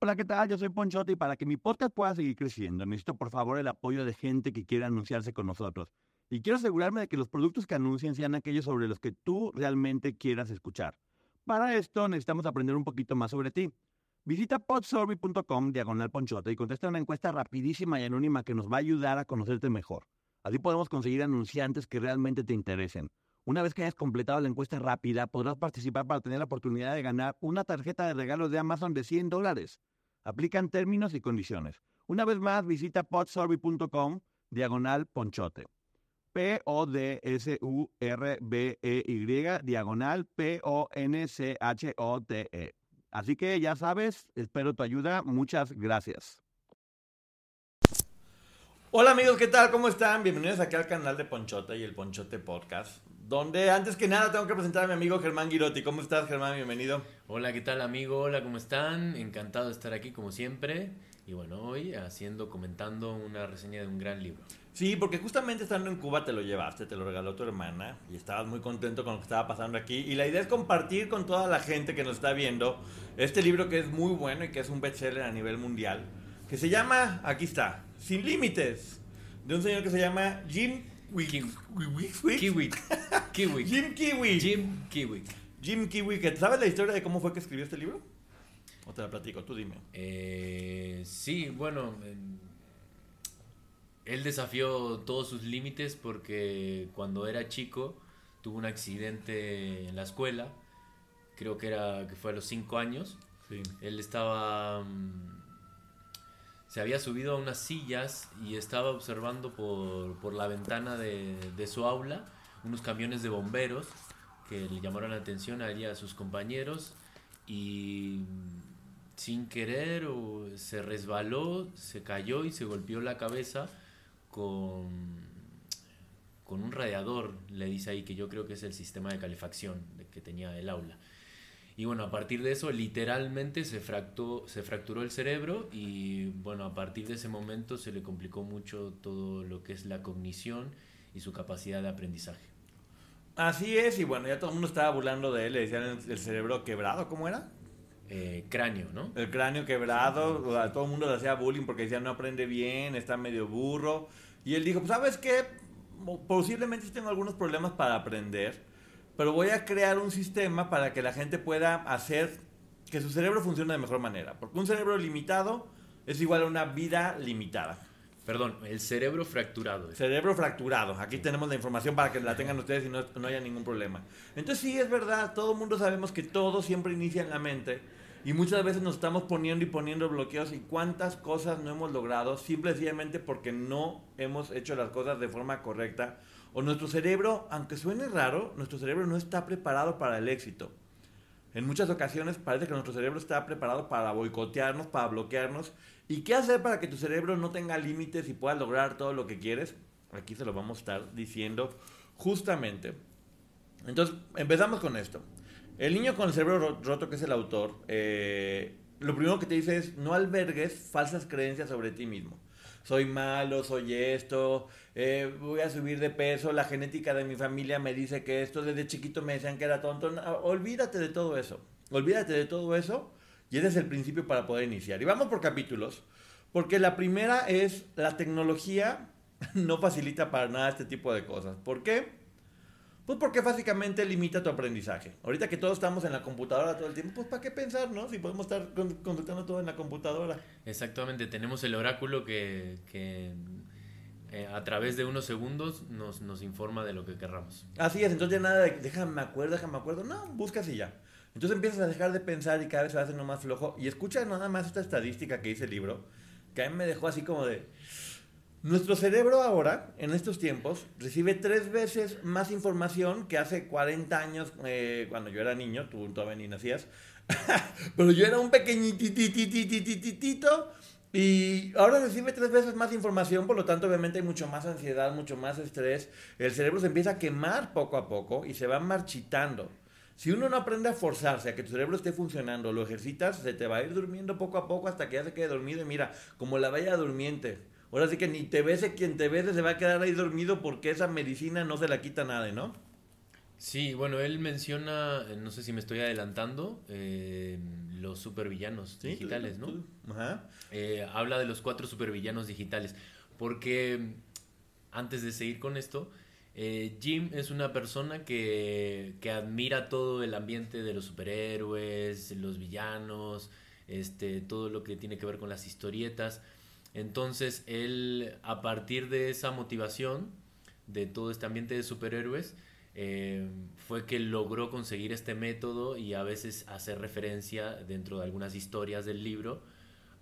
Hola, ¿qué tal? Yo soy Ponchote y para que mi podcast pueda seguir creciendo, necesito por favor el apoyo de gente que quiera anunciarse con nosotros. Y quiero asegurarme de que los productos que anuncien sean aquellos sobre los que tú realmente quieras escuchar. Para esto necesitamos aprender un poquito más sobre ti. Visita podsurvey.com diagonal ponchote y contesta una encuesta rapidísima y anónima que nos va a ayudar a conocerte mejor. Así podemos conseguir anunciantes que realmente te interesen. Una vez que hayas completado la encuesta rápida, podrás participar para tener la oportunidad de ganar una tarjeta de regalo de Amazon de 100 dólares. Aplican términos y condiciones. Una vez más, visita podsurvey.com diagonal ponchote. P-O-D-S-U-R-B-E-Y diagonal P-O-N-C-H-O-T-E. Así que ya sabes, espero tu ayuda. Muchas gracias. Hola amigos, ¿qué tal? ¿Cómo están? Bienvenidos aquí al canal de Ponchote y el Ponchote Podcast, donde antes que nada tengo que presentar a mi amigo Germán Girotti. ¿Cómo estás, Germán? Bienvenido. Hola, ¿qué tal amigo? Hola, ¿cómo están? Encantado de estar aquí como siempre. Y bueno, hoy haciendo, comentando una reseña de un gran libro. Sí, porque justamente estando en Cuba te lo llevaste, te lo regaló tu hermana y estabas muy contento con lo que estaba pasando aquí. Y la idea es compartir con toda la gente que nos está viendo este libro que es muy bueno y que es un bestseller a nivel mundial, que se llama, aquí está, Sin Límites, de un señor que se llama Jim Kiwi. Kiwi. Kiwi. Jim Kiwi. Jim Kiwi. Jim Kiwi, ¿sabes la historia de cómo fue que escribió este libro? ¿O te la platico? Tú dime. Eh, sí, bueno, eh, él desafió todos sus límites porque cuando era chico tuvo un accidente en la escuela, creo que era que fue a los 5 años. Sí. Él estaba mm, se había subido a unas sillas y estaba observando por, por la ventana de, de, su aula unos camiones de bomberos que le llamaron la atención a él y a sus compañeros y sin querer se resbaló, se cayó y se golpeó la cabeza con, con un radiador, le dice ahí que yo creo que es el sistema de calefacción que tenía el aula. Y bueno, a partir de eso literalmente se, fractó, se fracturó el cerebro y bueno, a partir de ese momento se le complicó mucho todo lo que es la cognición y su capacidad de aprendizaje. Así es, y bueno, ya todo el mundo estaba burlando de él, le decían el, el cerebro quebrado, ¿cómo era? Eh, cráneo, ¿no? El cráneo quebrado, o sea, todo el mundo le hacía bullying porque decía no aprende bien, está medio burro. Y él dijo, pues, ¿sabes qué? Posiblemente sí tengo algunos problemas para aprender, pero voy a crear un sistema para que la gente pueda hacer que su cerebro funcione de mejor manera. Porque un cerebro limitado es igual a una vida limitada. Perdón, el cerebro fracturado. Cerebro fracturado. Aquí tenemos la información para que la tengan ustedes y no, no haya ningún problema. Entonces sí, es verdad, todo el mundo sabemos que todo siempre inicia en la mente. Y muchas veces nos estamos poniendo y poniendo bloqueos y cuántas cosas no hemos logrado simplemente porque no hemos hecho las cosas de forma correcta. O nuestro cerebro, aunque suene raro, nuestro cerebro no está preparado para el éxito. En muchas ocasiones parece que nuestro cerebro está preparado para boicotearnos, para bloquearnos. ¿Y qué hacer para que tu cerebro no tenga límites y puedas lograr todo lo que quieres? Aquí se lo vamos a estar diciendo justamente. Entonces, empezamos con esto. El niño con el cerebro roto, que es el autor, eh, lo primero que te dice es no albergues falsas creencias sobre ti mismo. Soy malo, soy esto, eh, voy a subir de peso, la genética de mi familia me dice que esto, desde chiquito me decían que era tonto. Olvídate de todo eso, olvídate de todo eso y ese es el principio para poder iniciar. Y vamos por capítulos, porque la primera es la tecnología no facilita para nada este tipo de cosas. ¿Por qué? Pues porque básicamente limita tu aprendizaje. Ahorita que todos estamos en la computadora todo el tiempo, pues ¿para qué pensar, no? Si podemos estar consultando todo en la computadora. Exactamente, tenemos el oráculo que, que eh, a través de unos segundos nos, nos, informa de lo que querramos. Así es, entonces ya nada de déjame me acuerdo, déjame me acuerdo. No, buscas y ya. Entonces empiezas a dejar de pensar y cada vez se va haciendo más flojo. Y escucha nada más esta estadística que dice el libro, que a mí me dejó así como de... Nuestro cerebro ahora, en estos tiempos, recibe tres veces más información que hace 40 años, eh, cuando yo era niño, tú todavía ni nacías, Pero yo era un pequeñititititititito y ahora recibe tres veces más información, por lo tanto obviamente hay mucho más ansiedad, mucho más estrés. El cerebro se empieza a quemar poco a poco y se va marchitando. Si uno no aprende a forzarse a que tu cerebro esté funcionando, lo ejercitas, se te va a ir durmiendo poco a poco hasta que ya se quede dormido. Y mira, como la bella durmiente. Ahora sí que ni te bese quien te bese se va a quedar ahí dormido porque esa medicina no se la quita nadie, ¿no? Sí, bueno, él menciona, eh, no sé si me estoy adelantando, eh, los supervillanos digitales, ¿no? Ajá. Eh, habla de los cuatro supervillanos digitales, porque antes de seguir con esto, Jim es una persona que, que, admira todo el ambiente de los superhéroes, los villanos, este, todo lo que tiene que ver con las historietas. Entonces, él, a partir de esa motivación, de todo este ambiente de superhéroes, eh, fue que logró conseguir este método y a veces hacer referencia dentro de algunas historias del libro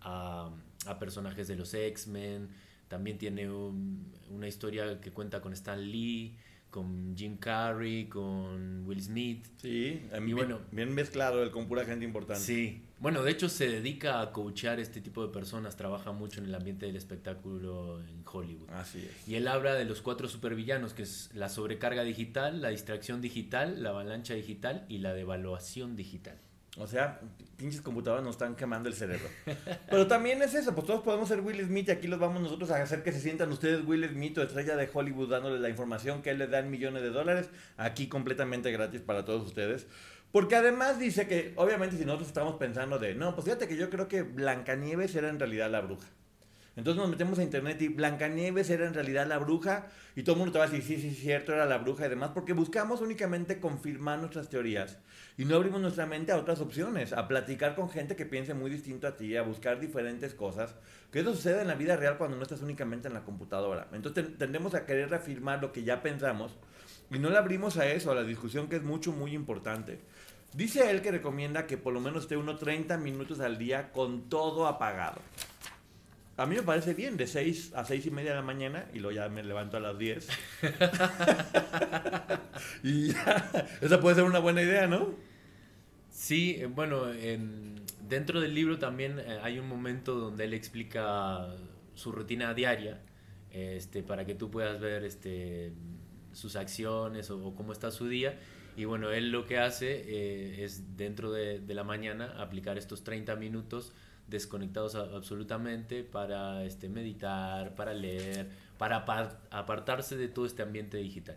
a, personajes de los X-Men. También tiene una historia que cuenta con Stan Lee, con Jim Carrey, con Will Smith. Sí, y bien, bueno, bien mezclado, con pura gente importante. Sí, bueno, de hecho se dedica a coachear este tipo de personas, trabaja mucho en el ambiente del espectáculo en Hollywood. Así es. Y él habla de los cuatro supervillanos, que es la sobrecarga digital, la distracción digital, la avalancha digital y la devaluación digital. O sea, pinches computadoras nos están quemando el cerebro. Pero también es eso, pues todos podemos ser Will Smith y aquí los vamos nosotros a hacer que se sientan ustedes Will Smith o estrella de Hollywood dándoles la información que les dan millones de dólares, aquí completamente gratis para todos ustedes. Porque además dice que, obviamente, si nosotros estamos pensando de, no, pues fíjate que yo creo que Blancanieves era en realidad la bruja. Entonces nos metemos a internet y Blancanieves era en realidad la bruja y todo el mundo te va a decir, sí, sí, cierto, era la bruja y demás, porque buscamos únicamente confirmar nuestras teorías y no abrimos nuestra mente a otras opciones, a platicar con gente que piense muy distinto a ti, a buscar diferentes cosas, que eso sucede en la vida real cuando no estás únicamente en la computadora. Entonces tendemos a querer reafirmar lo que ya pensamos y no le abrimos a eso, a la discusión que es mucho, muy importante. Dice él que recomienda que por lo menos esté uno 30 minutos al día con todo apagado. A mí me parece bien, de 6 a 6 y media de la mañana y luego ya me levanto a las 10. y ya, esa puede ser una buena idea, ¿no? Sí, bueno, en, dentro del libro también eh, hay un momento donde él explica su rutina diaria, este, para que tú puedas ver este, sus acciones o cómo está su día. Y bueno, él lo que hace eh, es dentro de, la mañana aplicar estos 30 minutos desconectados absolutamente para este, meditar, para leer, para apartarse de todo este ambiente digital.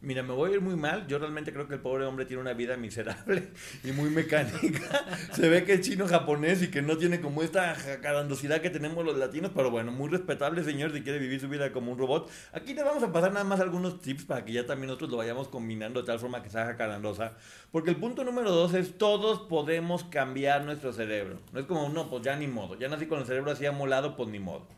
Mira, me voy a ir muy mal. Yo realmente creo que el pobre hombre tiene una vida miserable y muy mecánica. Se ve que es chino japonés y que no tiene como esta carandosidad que tenemos los latinos, pero bueno, muy respetable señor si quiere vivir su vida como un robot. Aquí le vamos a pasar nada más algunos tips para que ya también nosotros lo vayamos combinando de tal forma que se haga carandosa. Porque el punto número dos es todos podemos cambiar nuestro cerebro. No es como, no, pues ya ni modo. Ya nací con el cerebro así amolado, pues ni modo.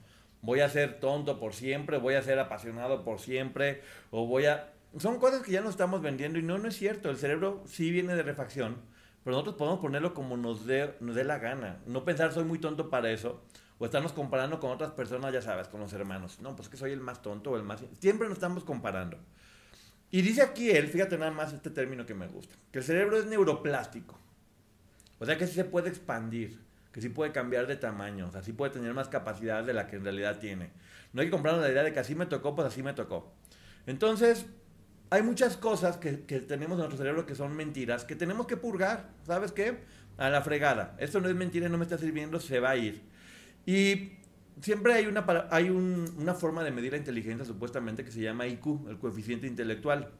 Voy a ser tonto por siempre, voy a ser apasionado por siempre, o voy a son cosas que ya nos estamos vendiendo y no, no es cierto. El cerebro sí viene de refacción, pero nosotros podemos ponerlo como nos dé, nos dé la gana. No pensar soy muy tonto para eso. O estarnos comparando con otras personas, ya sabes, con los hermanos. No, pues que soy el más tonto o el más... Siempre nos estamos comparando. Y dice aquí él, fíjate nada más este término que me gusta, que el cerebro es neuroplástico. O sea que sí se puede expandir, que sí puede cambiar de tamaño, o sea, sí puede tener más capacidad de la que en realidad tiene. No hay que comprarnos la idea de que así me tocó, pues así me tocó. Entonces, hay muchas cosas que, tenemos en nuestro cerebro que son mentiras, que tenemos que purgar, ¿sabes qué? A la fregada. Esto no es mentira, no me está sirviendo, se va a ir. Y siempre hay una, hay una forma de medir la inteligencia supuestamente que se llama IQ, el coeficiente intelectual.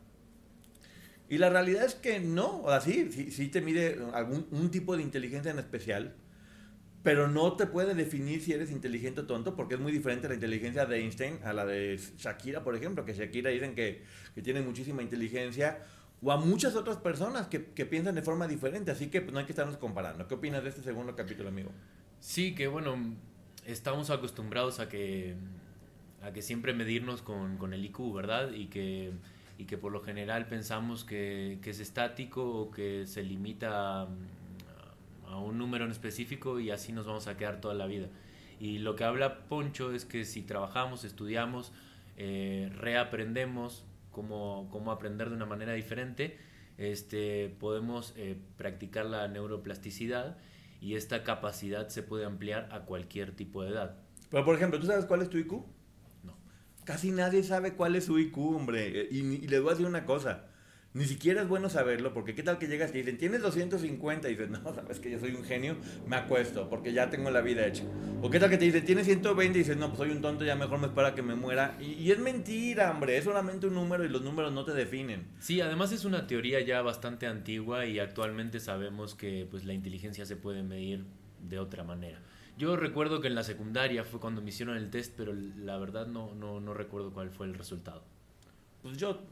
Y la realidad es que no, o así, sí, te mide algún un tipo de inteligencia en especial, pero no te puede definir si eres inteligente o tonto, porque es muy diferente la inteligencia de Einstein a la de Shakira, por ejemplo, que Shakira dicen que, que tiene muchísima inteligencia, o a muchas otras personas que, que piensan de forma diferente, así que pues, no hay que estarnos comparando. ¿Qué opinas de este segundo capítulo, amigo? Sí, que bueno, estamos acostumbrados a que, a que siempre medirnos con, con el IQ, ¿verdad? Y que, y que por lo general pensamos que, que es estático o que se limita a un número en específico y así nos vamos a quedar toda la vida. Y lo que habla Poncho es que si trabajamos, estudiamos, eh, reaprendemos cómo, cómo, aprender de una manera diferente, este, podemos eh, practicar la neuroplasticidad y esta capacidad se puede ampliar a cualquier tipo de edad. Pero, por ejemplo, ¿tú sabes cuál es tu IQ? No. Casi nadie sabe cuál es su IQ, hombre. Y, y les voy a decir una cosa. Ni siquiera es bueno saberlo, porque qué tal que llegas y dicen, tienes 250 y dices, no, sabes que yo soy un genio, me acuesto, porque ya tengo la vida hecha. O qué tal que te dicen, tienes 120 y dices, no, pues soy un tonto, ya mejor me espera que me muera. Y, y, es mentira, hombre, es solamente un número y los números no te definen. Sí, además es una teoría ya bastante antigua y actualmente sabemos que pues, la inteligencia se puede medir de otra manera. Yo recuerdo que en la secundaria fue cuando me hicieron el test, pero la verdad no, no, no recuerdo cuál fue el resultado. Pues yo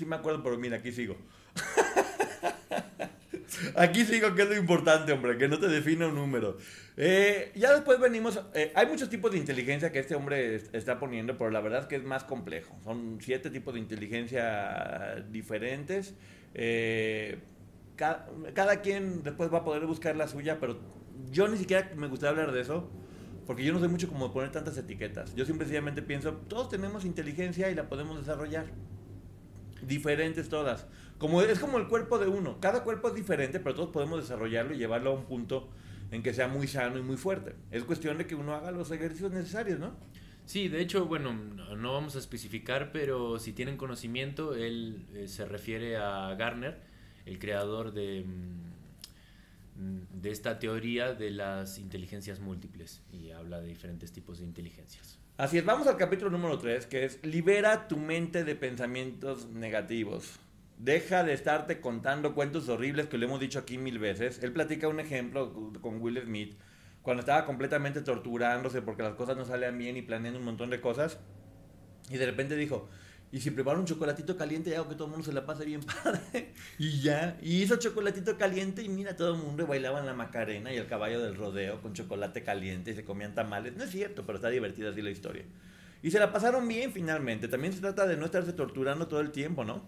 sí me acuerdo, pero mira, aquí sigo. aquí sigo, que es lo importante, hombre, que no te define un número. Eh, ya después venimos, eh, hay muchos tipos de inteligencia que este hombre está poniendo, pero la verdad es que es más complejo. Son siete tipos de inteligencia diferentes. Eh, cada, cada quien después va a poder buscar la suya, pero yo ni siquiera me gustaría hablar de eso. Porque yo no soy mucho como poner tantas etiquetas. Yo simple sencillamente pienso, todos tenemos inteligencia y la podemos desarrollar diferentes todas. Como, es como el cuerpo de uno. Cada cuerpo es diferente, pero todos podemos desarrollarlo y llevarlo a un punto en que sea muy sano y muy fuerte. Es cuestión de que uno haga los ejercicios necesarios, ¿no? Sí, de hecho, bueno, no vamos a especificar, pero si tienen conocimiento, él eh, se refiere a Garner, el creador de, de esta teoría de las inteligencias múltiples, y habla de diferentes tipos de inteligencias. Así es, vamos al capítulo número 3, que es libera tu mente de pensamientos negativos. Deja de estarte contando cuentos horribles que le hemos dicho aquí mil veces. Él platica un ejemplo con Will Smith, cuando estaba completamente torturándose porque las cosas no salían bien y planeando un montón de cosas. Y de repente dijo, y si preparo un chocolatito caliente, hago que todo el mundo se la pase bien padre. y ya, y hizo chocolatito caliente y mira, todo el mundo bailaba en la Macarena y el caballo del rodeo con chocolate caliente y se comían tamales. No es cierto, pero está divertida así la historia. Y se la pasaron bien finalmente. También se trata de no estarse torturando todo el tiempo, ¿no?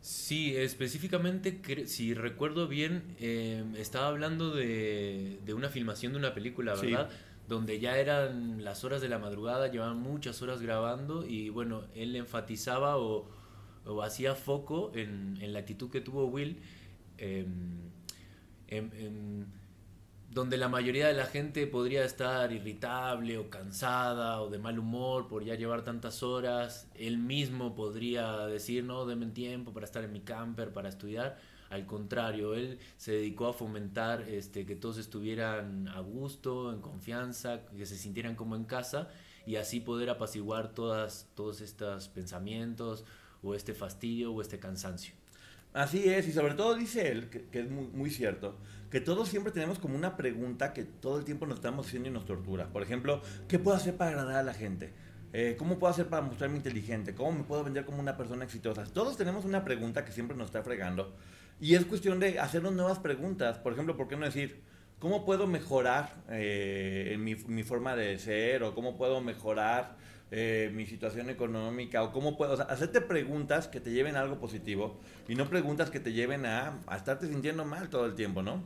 Sí, específicamente, si recuerdo bien, eh, estaba hablando de, de, una filmación de una película, ¿verdad? Sí donde ya eran las horas de la madrugada, llevaban muchas horas grabando y bueno, él enfatizaba o, hacía foco en, la actitud que tuvo Will, en, en, donde la mayoría de la gente podría estar irritable o cansada o de mal humor por ya llevar tantas horas, él mismo podría decir, no, denme tiempo para estar en mi camper, para estudiar al contrario, él se dedicó a fomentar este, que todos estuvieran a gusto, en confianza, que se sintieran como en casa y así poder apaciguar todas, todos estos pensamientos o este fastidio o este cansancio. Así es, y sobre todo dice él, que, es muy, muy, cierto, que todos siempre tenemos como una pregunta que todo el tiempo nos estamos haciendo y nos tortura. Por ejemplo, ¿qué puedo hacer para agradar a la gente? Eh, ¿Cómo puedo hacer para mostrarme inteligente? ¿Cómo me puedo vender como una persona exitosa? Todos tenemos una pregunta que siempre nos está fregando y es cuestión de hacernos nuevas preguntas. Por ejemplo, ¿por qué no decir, ¿cómo puedo mejorar eh, mi, mi, forma de ser? ¿O cómo puedo mejorar eh, mi situación económica? ¿O cómo puedo o sea, hacerte preguntas que te lleven a algo positivo y no preguntas que te lleven a, a estarte sintiendo mal todo el tiempo, ¿no?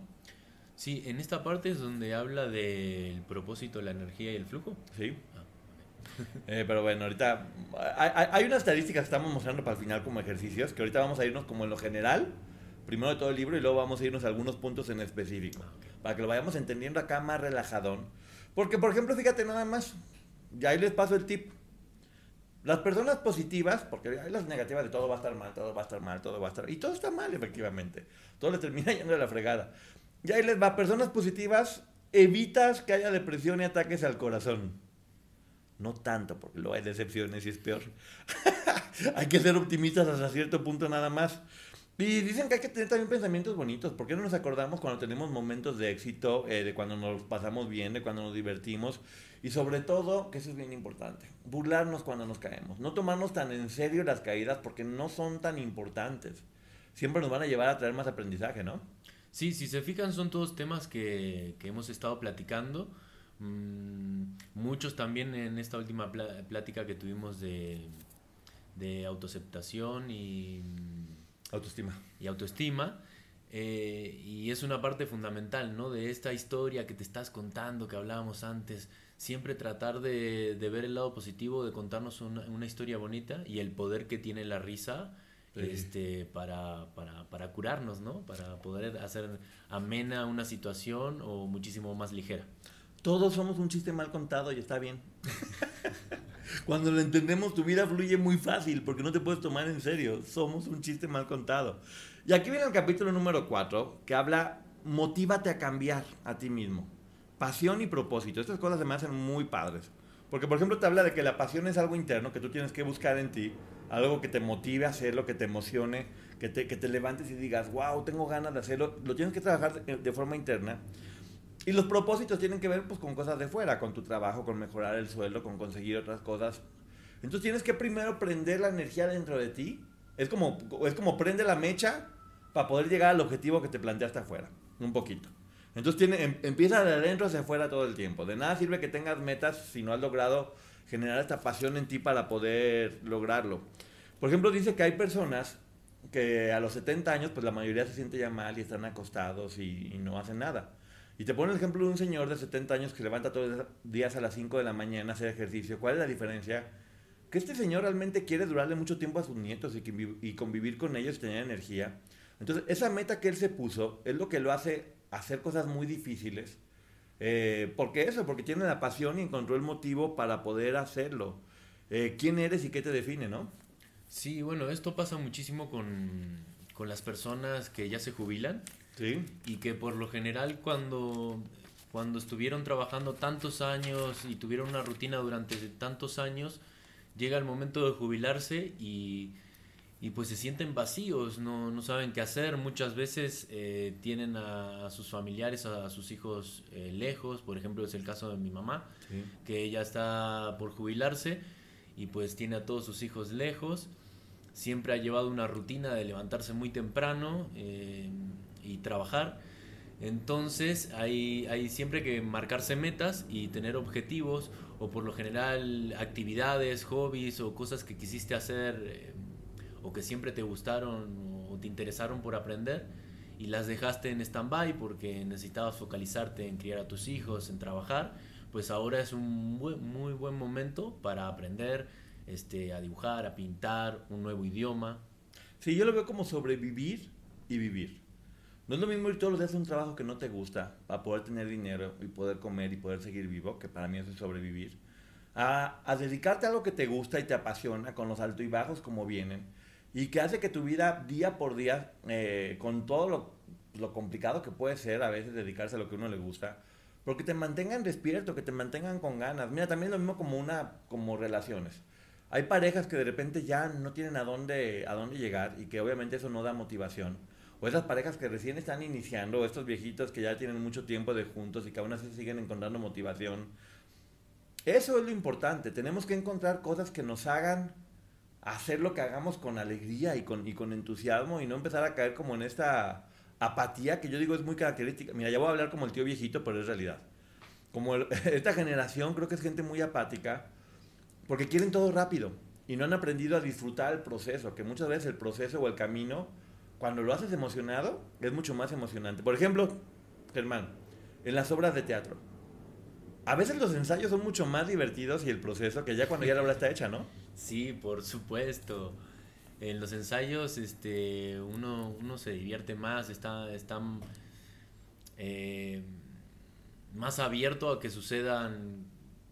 Sí, en esta parte es donde habla del propósito, la energía y el flujo. Sí. Eh, pero bueno, ahorita hay, hay unas estadísticas que estamos mostrando para el final como ejercicios, que ahorita vamos a irnos como en lo general primero de todo el libro y luego vamos a irnos a algunos puntos en específico, para que lo vayamos entendiendo acá más relajadón. Porque, por ejemplo, fíjate nada más, ya ahí les paso el tip. Las personas positivas, porque hay las negativas de todo va a estar mal, todo va a estar mal, todo va a estar... Y todo está mal, efectivamente. Todo le termina yendo de la fregada. Y ahí les va, personas positivas, evitas que haya depresión y ataques al corazón. No tanto, porque luego hay decepciones y es peor. hay que ser optimistas hasta cierto punto nada más. Y dicen que hay que tener también pensamientos bonitos. ¿Por qué no nos acordamos cuando tenemos momentos de éxito, eh, de cuando nos pasamos bien, de cuando nos divertimos? Y sobre todo, que eso es bien importante, burlarnos cuando nos caemos. No tomarnos tan en serio las caídas porque no son tan importantes. Siempre nos van a llevar a traer más aprendizaje, ¿no? Sí, si se fijan, son todos temas que, que hemos estado platicando. Mm, muchos también en esta última plática que tuvimos de, de autoaceptación y Autoestima. Y autoestima. Eh, y es una parte fundamental, ¿no? De esta historia que te estás contando, que hablábamos antes. Siempre tratar de, de ver el lado positivo, de contarnos una, una, historia bonita y el poder que tiene la risa este, para, para, para curarnos, ¿no? Para poder hacer amena una situación o muchísimo más ligera. Todos somos un chiste mal contado y está bien. Cuando lo entendemos, tu vida fluye muy fácil porque no te puedes tomar en serio. Somos un chiste mal contado. Y aquí viene el capítulo número 4 que habla motívate a cambiar a ti mismo. Pasión y propósito. Estas cosas se me hacen muy padres. Porque, por ejemplo, te habla de que la pasión es algo interno que tú tienes que buscar en ti, algo que te motive a hacerlo, que te emocione, que te, que te levantes y digas, wow, tengo ganas de hacerlo. Lo tienes que trabajar de, forma interna. Y los propósitos tienen que ver pues, con cosas de fuera, con tu trabajo, con mejorar el sueldo, con conseguir otras cosas. Entonces tienes que primero prender la energía dentro de ti. Es como, es como prende la mecha para poder llegar al objetivo que te planteaste afuera. Un poquito. Entonces em, empieza de adentro hacia afuera todo el tiempo. De nada sirve que tengas metas si no has logrado generar esta pasión en ti para poder lograrlo. Por ejemplo, dice que hay personas que a los 70 años, pues la mayoría se siente ya mal y están acostados y no hacen nada. Y te pone el ejemplo de un señor de 70 años que levanta todos los días a las 5 de la mañana a hacer ejercicio. ¿Cuál es la diferencia? Que este señor realmente quiere durarle mucho tiempo a sus nietos y, que, y convivir con ellos y tener energía. Entonces, esa meta que él se puso es lo que lo hace hacer cosas muy difíciles. Eh, ¿Por qué eso? Porque tiene la pasión y encontró el motivo para poder hacerlo. Eh, ¿Quién eres y qué te define, no? Sí, bueno, esto pasa muchísimo con, con las personas que ya se jubilan. Sí. Y que por lo general cuando, cuando estuvieron trabajando tantos años y tuvieron una rutina durante tantos años, llega el momento de jubilarse y, y pues se sienten vacíos, no, no saben qué hacer. Muchas veces eh, tienen a, a, sus familiares, a, a sus hijos eh, lejos. Por ejemplo, es el caso de mi mamá, Sí. que ella está por jubilarse y pues tiene a todos sus hijos lejos. Siempre ha llevado una rutina de levantarse muy temprano eh, y trabajar. Entonces hay, hay siempre que marcarse metas y tener objetivos o por lo general actividades, hobbies o cosas que quisiste hacer eh, o que siempre te gustaron o te interesaron por aprender y las dejaste en stand-by porque necesitabas focalizarte en criar a tus hijos, en trabajar, pues ahora es un buen- muy buen momento para aprender este, a dibujar, a pintar, un nuevo idioma. Sí, yo lo veo como sobrevivir y vivir. No es lo mismo ir todos los días a un trabajo que no te gusta para poder tener dinero y poder comer y poder seguir vivo, que para mí eso es sobrevivir, a, dedicarte a algo que te gusta y te apasiona con los altos y bajos como vienen y que hace que tu vida día por día, eh, con todo lo, lo complicado que puede ser a veces dedicarse a lo que uno le gusta, porque te mantengan despierto, que te mantengan con ganas. Mira, también es lo mismo como una como relaciones. Hay parejas que de repente ya no tienen a dónde, a dónde llegar y que obviamente eso no da motivación. O esas parejas que recién están iniciando, o estos viejitos que ya tienen mucho tiempo de juntos y que aún así siguen encontrando motivación. Eso es lo importante. Tenemos que encontrar cosas que nos hagan hacer lo que hagamos con alegría y con, y con entusiasmo y no empezar a caer como en esta apatía que yo digo es muy característica. Mira, ya voy a hablar como el tío viejito, pero es realidad. Como esta generación creo que es gente muy apática porque quieren todo rápido y no han aprendido a disfrutar el proceso, que muchas veces el proceso o el camino, cuando lo haces emocionado, es mucho más emocionante. Por ejemplo, Germán, en las obras de teatro. A veces los ensayos son mucho más divertidos y el proceso que ya cuando ya la obra está hecha, ¿no? Sí, por supuesto. En los ensayos este, uno, uno se divierte más, está, está eh, más abierto a que sucedan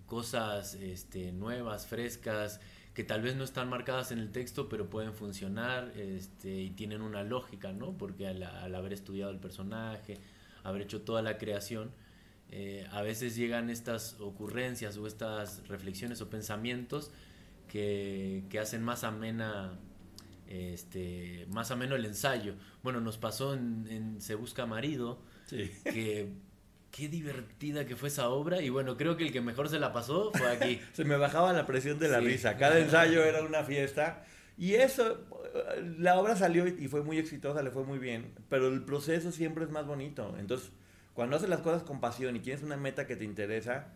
cosas este, nuevas, frescas, que tal vez no están marcadas en el texto, pero pueden funcionar este, y tienen una lógica, ¿no? Porque al, al haber estudiado el personaje, haber hecho toda la creación, eh, a veces llegan estas ocurrencias o estas reflexiones o pensamientos que, que hacen más amena este más ameno el ensayo. Bueno, nos pasó en, en Se busca marido, Sí. que qué divertida que fue esa obra y bueno, creo que el que mejor se la pasó fue aquí. Se me bajaba la presión de la Sí. risa. Cada ensayo era una fiesta. Y eso, la obra salió y fue muy exitosa, le fue muy bien. Pero el proceso siempre es más bonito. Entonces, cuando haces las cosas con pasión y tienes una meta que te interesa,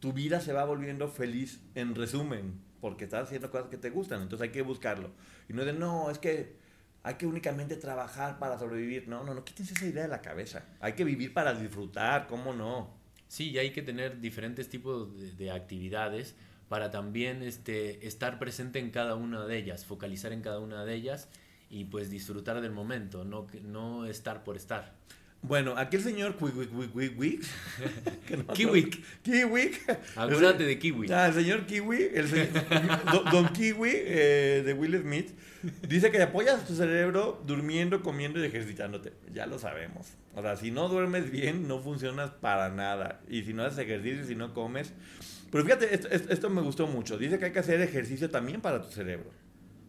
tu vida se va volviendo feliz en resumen. Porque estás haciendo cosas que te gustan. Entonces hay que buscarlo. Y no de, no, es que hay que únicamente trabajar para sobrevivir. No, no, no, quítense esa idea de la cabeza. Hay que vivir para disfrutar, ¿cómo no? Sí, y hay que tener diferentes tipos de, de actividades para también este, estar presente en cada una de ellas, focalizar en cada una de ellas y pues disfrutar del momento, no, no estar por estar. Bueno, aquí el señor no- Kiwick. Kiwick. Acuérdate de Kiwi. Ah, el señor Kiwi, el señor- Don, Don Kiwi eh, de Will Smith, dice que apoyas tu cerebro durmiendo, comiendo y ejercitándote. Ya lo sabemos. O sea, si no duermes bien, no funcionas para nada. Y si no haces ejercicio, si no comes. Pero fíjate, esto, esto- esto me gustó mucho. Dice que hay que hacer ejercicio también para tu cerebro.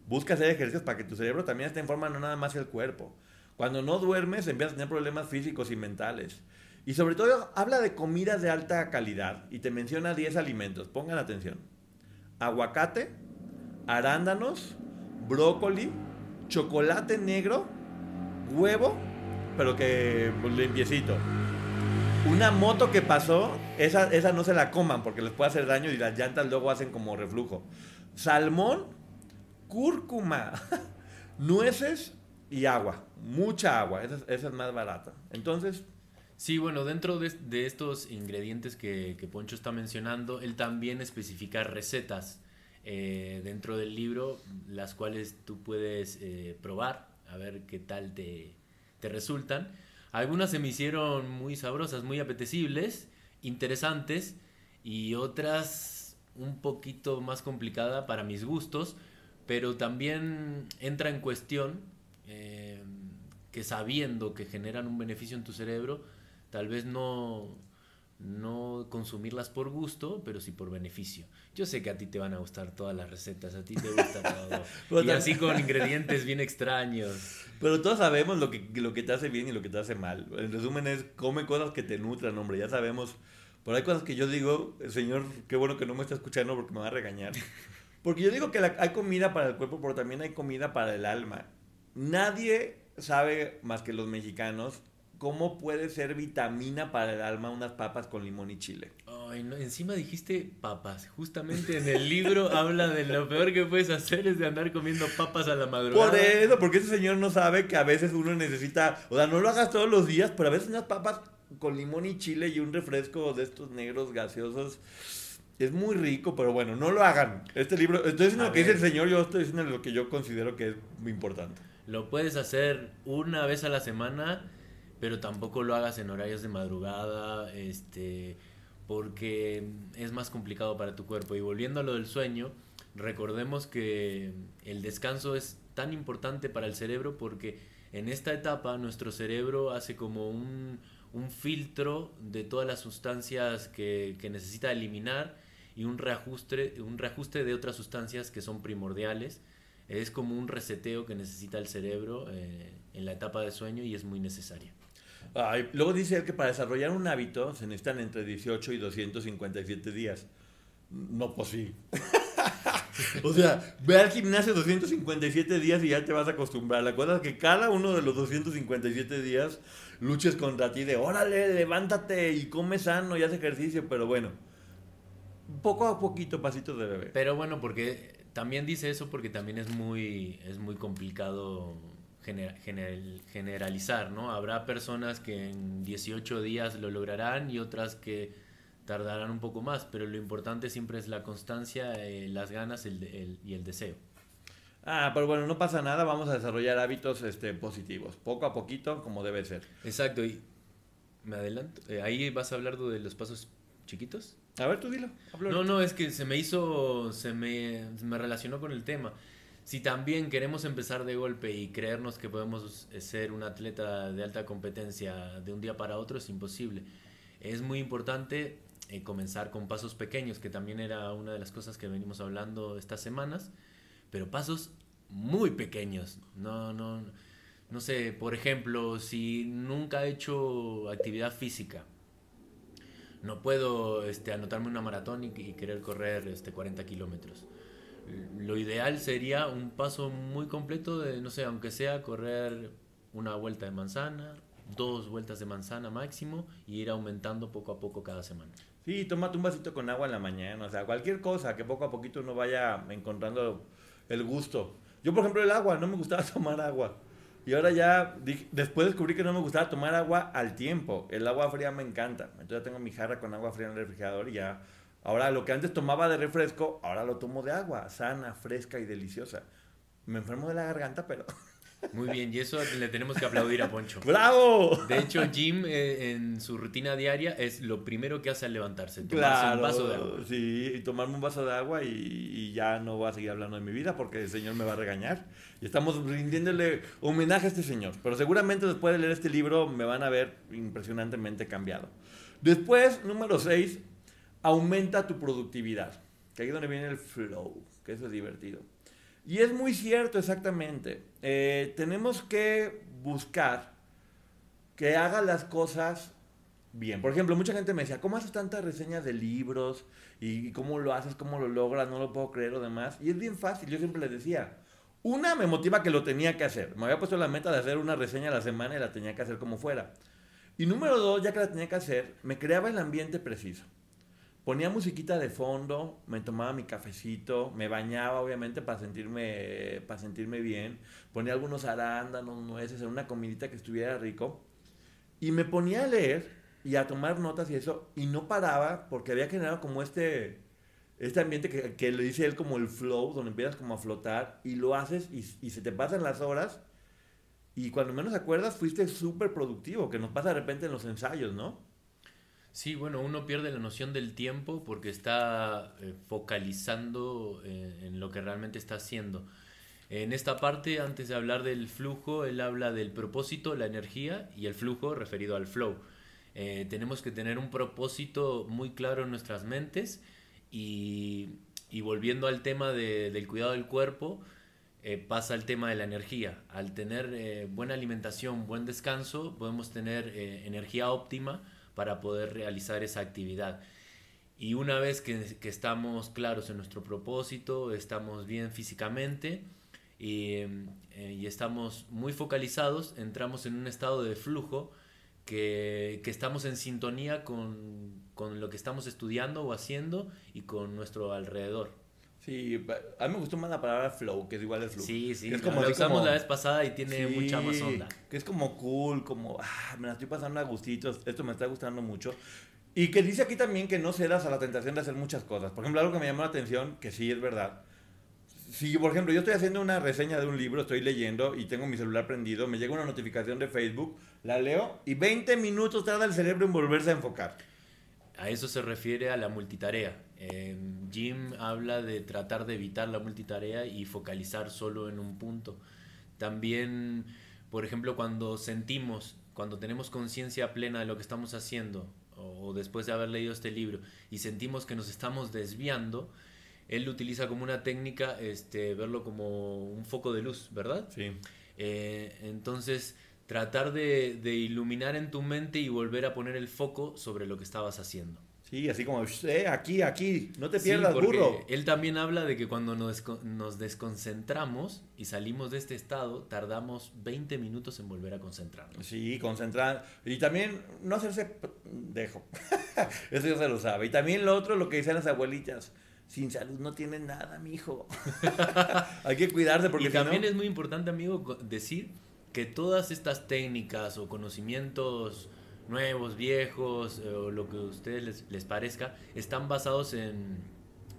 Busca hacer ejercicios para que tu cerebro también esté en forma, no nada más el cuerpo. Cuando no duermes, empiezas a tener problemas físicos y mentales. Y sobre todo, habla de comidas de alta calidad y te menciona 10 alimentos. Pongan atención. Aguacate, arándanos, brócoli, chocolate negro, huevo, pero que pues, limpiecito. Una moto que pasó, esa, esa no se la coman porque les puede hacer daño y las llantas luego hacen como reflujo. Salmón, cúrcuma, nueces y agua. Mucha agua, esa, es- esa es más barata. Entonces, Sí, bueno, dentro de, de estos ingredientes que, que Poncho está mencionando, él también especifica recetas eh, dentro del libro, las cuales tú puedes eh, probar, a ver qué tal te, te resultan. Algunas se me hicieron muy sabrosas, muy apetecibles, interesantes, y otras un poquito más complicada para mis gustos, pero también entra en cuestión eh, que sabiendo que generan un beneficio en tu cerebro, tal vez no, no consumirlas por gusto, pero sí por beneficio. Yo sé que a ti te van a gustar todas las recetas, a ti te gusta todo. Y así con ingredientes bien extraños. Pero todos sabemos lo que, lo que te hace bien y lo que te hace mal. En resumen es, come cosas que te nutran, hombre, ya sabemos. Pero hay cosas que yo digo, señor, qué bueno que no me está escuchando porque me va a regañar. Porque yo digo que la- hay comida para el cuerpo, pero también hay comida para el alma. Nadie sabe, más que los mexicanos, cómo puede ser vitamina para el alma unas papas con limón y chile. Ay, no, encima dijiste papas. Justamente en el libro habla de lo peor que puedes hacer es de andar comiendo papas a la madrugada. Por eso, porque ese señor no sabe que a veces uno necesita, o sea, no lo hagas todos los días, pero a veces unas papas con limón y chile y un refresco de estos negros gaseosos es muy rico, pero bueno, no lo hagan. Este libro, estoy diciendo lo que dice el señor, yo estoy diciendo lo que yo considero que es muy importante. Lo puedes hacer una vez a la semana, pero tampoco lo hagas en horarios de madrugada, este, porque es más complicado para tu cuerpo. Y volviendo a lo del sueño, recordemos que el descanso es tan importante para el cerebro porque en esta etapa nuestro cerebro hace como un, un filtro de todas las sustancias que, que necesita eliminar y un reajuste, un reajuste de otras sustancias que son primordiales. Es como un reseteo que necesita el cerebro eh, en la etapa de sueño y es muy necesaria. Ay, luego dice él que para desarrollar un hábito se necesitan entre 18 y 257 días. No, pues sí. o sea, ve al gimnasio 257 días y ya te vas a acostumbrar. La cosa es que cada uno de los 257 días luches contra ti de, órale, levántate y come sano y haz ejercicio, pero bueno, poco a poquito, pasitos de bebé. Pero bueno, porque también dice eso porque también es muy, es muy complicado gener- general- generalizar, ¿no? Habrá personas que en 18 días lo lograrán y otras que tardarán un poco más, pero lo importante siempre es la constancia, eh, las ganas el de- el- y el deseo. Ah, pero bueno, no pasa nada, vamos a desarrollar hábitos este, positivos, poco a poquito, como debe ser. Exacto, y me adelanto. Eh, ahí vas a hablar de los pasos chiquitos. A ver, tú dilo. No, no, es que se me hizo, se me, me relacionó con el tema. Si también queremos empezar de golpe y creernos que podemos eh, ser un atleta de alta competencia de un día para otro, es imposible. Es muy importante eh, comenzar con pasos pequeños, que también era una de las cosas que venimos hablando estas semanas, pero pasos muy pequeños. No, no, no sé, por ejemplo, si nunca he hecho actividad física, no puedo este, anotarme una maratón y, querer correr este, 40 kilómetros. Lo ideal sería un paso muy completo de, no sé, aunque sea correr una vuelta de manzana, dos vueltas de manzana máximo, y ir aumentando poco a poco cada semana. Sí, tómate un vasito con agua en la mañana, o sea, cualquier cosa que poco a poquito uno vaya encontrando el gusto. Yo, por ejemplo, el agua, no me gustaba tomar agua. Y ahora ya, después descubrí que no me gustaba tomar agua al tiempo. El agua fría me encanta. Entonces ya tengo mi jarra con agua fría en el refrigerador y ya. Ahora lo que antes tomaba de refresco, ahora lo tomo de agua, sana, fresca y deliciosa. Me enfermo de la garganta, pero Muy bien, y eso le tenemos que aplaudir a Poncho. ¡Bravo! De hecho, Jim eh, en su rutina diaria es lo primero que hace al levantarse, tomarse un vaso de agua. Sí, y tomarme un vaso de agua y, y, ya no voy a seguir hablando de mi vida porque el Señor me va a regañar. Y estamos rindiéndole homenaje a este Señor. Pero seguramente después de leer este libro me van a ver impresionantemente cambiado. Después, número 6, aumenta tu productividad. Que ahí es donde viene el flow, que eso es divertido. Y es muy cierto, exactamente. Eh, tenemos que buscar que haga las cosas bien. Por ejemplo, mucha gente me decía, ¿cómo haces tantas reseñas de libros? ¿Y cómo lo haces? ¿Cómo lo logras? No lo puedo creer o demás. Y es bien fácil, yo siempre les decía. Una, me motiva que lo tenía que hacer. Me había puesto la meta de hacer una reseña a la semana y la tenía que hacer como fuera. Y número dos, ya que la tenía que hacer, me creaba el ambiente preciso. Ponía musiquita de fondo, me tomaba mi cafecito, me bañaba obviamente para sentirme, para sentirme bien, ponía algunos arándanos, nueces, en una comidita que estuviera rico. Y me ponía a leer y a tomar notas y eso y no paraba porque había generado como este, este ambiente que, le dice él como el flow, donde empiezas como a flotar y lo haces y, y se te pasan las horas. Y cuando menos acuerdas fuiste súper productivo, que nos pasa de repente en los ensayos, ¿no? Sí, bueno, uno pierde la noción del tiempo porque está eh, focalizando eh, en lo que realmente está haciendo. En esta parte, antes de hablar del flujo, él habla del propósito, la energía y el flujo referido al flow. Eh, tenemos que tener un propósito muy claro en nuestras mentes y, y volviendo al tema de, del cuidado del cuerpo, pasa el tema de la energía. Al tener buena alimentación, buen descanso, podemos tener energía óptima para poder realizar esa actividad. Y una vez que, estamos claros en nuestro propósito, estamos bien físicamente y, eh, y, estamos muy focalizados, entramos en un estado de flujo que, que estamos en sintonía con, con, lo que estamos estudiando o haciendo y con nuestro alrededor. Sí, a mí me gustó más la palabra flow, que es igual de flow. Sí, sí, es como, lo usamos como, la vez pasada y tiene sí, mucha más onda. Que es como cool, como, ah, me la estoy pasando a gustitos, esto me está gustando mucho. Y que dice aquí también que no cedas a la tentación de hacer muchas cosas. Por ejemplo, algo que me llamó la atención, que sí es verdad. Si, por ejemplo, yo estoy haciendo una reseña de un libro, estoy leyendo y tengo mi celular prendido, me llega una notificación de Facebook, la leo y 20 minutos tarda el cerebro en volverse a enfocar. A eso se refiere a la multitarea. Eh, Jim habla de tratar de evitar la multitarea y focalizar solo en un punto. También, por ejemplo, cuando sentimos, cuando tenemos conciencia plena de lo que estamos haciendo, o después de haber leído este libro, y sentimos que nos estamos desviando, él lo utiliza como una técnica, este, verlo como un foco de luz, ¿verdad? Sí. Eh, entonces, tratar de, de, iluminar en tu mente y volver a poner el foco sobre lo que estabas haciendo. Sí, así como, eh, aquí, aquí, no te pierdas, sí, burro. Él también habla de que cuando nos, nos, desconcentramos y salimos de este estado, tardamos 20 minutos en volver a concentrarnos. Sí, concentrar. Y también no hacerse dejo. Eso ya se lo sabe. Y también lo otro, lo que dicen las abuelitas. Sin salud no tienen nada, mijo. Hay que cuidarse porque Y también si no... es muy importante, amigo, decir que todas estas técnicas o conocimientos nuevos, viejos, eh, o lo que a ustedes les, les parezca, están basados en,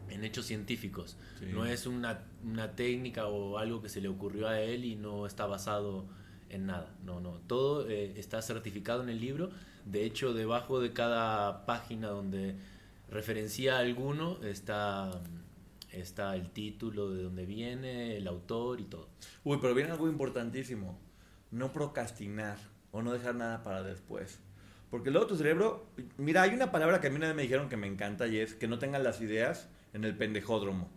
en hechos científicos. Sí. No es una, una, técnica o algo que se le ocurrió a él y no está basado en nada. No, no. Todo eh, está certificado en el libro. De hecho, debajo de cada página donde referencia a alguno está, está el título de dónde viene, el autor y todo. Uy, pero viene algo importantísimo. No procrastinar o no dejar nada para después. Porque luego tu cerebro, mira, hay una palabra que a mí me dijeron que me encanta y es que no tengan las ideas en el pendejódromo.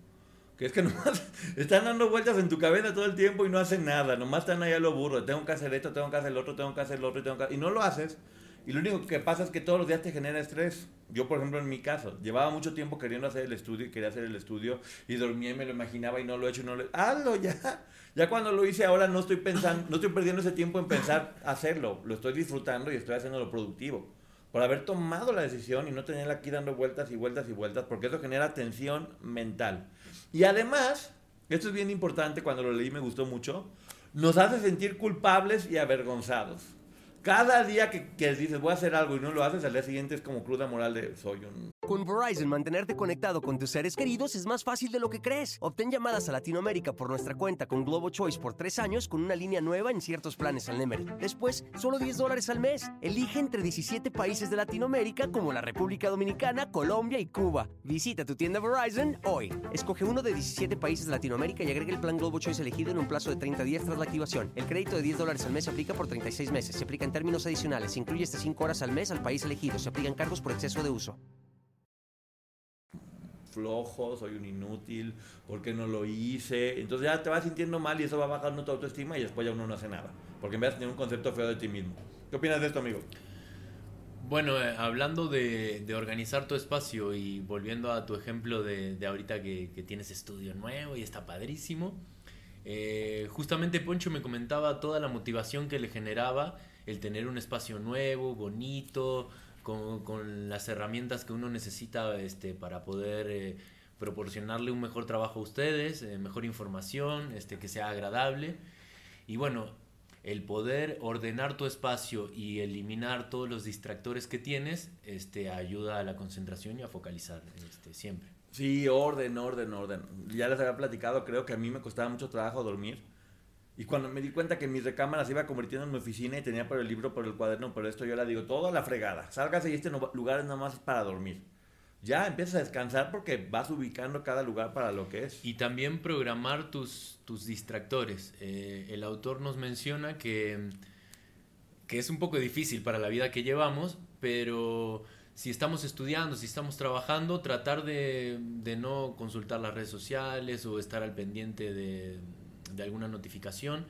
Que es que nomás están dando vueltas en tu cabeza todo el tiempo y no hacen nada. Nomás están ahí a lo burro. Tengo que hacer esto, tengo que hacer lo otro, tengo que hacer lo otro, tengo que... y no lo haces. Y lo único que pasa es que todos los días te genera estrés. Yo, por ejemplo, en mi caso, llevaba mucho tiempo queriendo hacer el estudio y quería hacer el estudio y dormía y me lo imaginaba y no lo he hecho y no lo. ¡Hazlo ya! Ya cuando lo hice ahora no estoy pensando, no estoy perdiendo ese tiempo en pensar hacerlo. Lo estoy disfrutando y estoy haciendo lo productivo. Por haber tomado la decisión y no tenerla aquí dando vueltas y vueltas y vueltas, porque eso genera tensión mental. Y además, esto es bien importante, cuando lo leí me gustó mucho, nos hace sentir culpables y avergonzados. Cada día que, dices voy a hacer algo y no lo haces, al día siguiente es como cruda moral de soy un Con Verizon, mantenerte conectado con tus seres queridos es más fácil de lo que crees. Obtén llamadas a Latinoamérica por nuestra cuenta con Globo Choice por tres años con una línea nueva en ciertos planes al Nemery. Después, solo 10 dólares al mes. Elige entre 17 países de Latinoamérica como la República Dominicana, Colombia y Cuba. Visita tu tienda Verizon hoy. Escoge uno de 17 países de Latinoamérica y agrega el plan Globo Choice elegido en un plazo de 30 días tras la activación. El crédito de 10 dólares al mes se aplica por 36 meses. Se aplica en términos adicionales. Se incluye hasta 5 horas al mes al país elegido. Se aplican cargos por exceso de uso flojo, soy un inútil, ¿por qué no lo hice? Entonces ya te vas sintiendo mal y eso va bajando tu autoestima y después ya uno no hace nada. Porque en vez de tener un concepto feo de ti mismo. ¿Qué opinas de esto, amigo? Bueno, eh, hablando de, organizar tu espacio y volviendo a tu ejemplo de, ahorita que, tienes estudio nuevo y está padrísimo, eh, justamente Poncho me comentaba toda la motivación que le generaba el tener un espacio nuevo, bonito, con, las herramientas que uno necesita este, para poder eh, proporcionarle un mejor trabajo a ustedes, eh, mejor información, este, que sea agradable. Y bueno, el poder ordenar tu espacio y eliminar todos los distractores que tienes, este, ayuda a la concentración y a focalizar este, siempre. Sí, orden, orden, orden. Ya les había platicado, creo que a mí me costaba mucho trabajo dormir y cuando me di cuenta que mi recámara se iba convirtiendo en mi oficina y tenía por el libro, por el cuaderno, por esto, yo le digo, todo la fregada. Sálgase y este lugar es nada más para dormir. Ya empiezas a descansar porque vas ubicando cada lugar para lo que es. Y también programar tus, tus distractores. Eh, el autor nos menciona que, que es un poco difícil para la vida que llevamos, pero si estamos estudiando, si estamos trabajando, tratar de, de no consultar las redes sociales o estar al pendiente de de alguna notificación,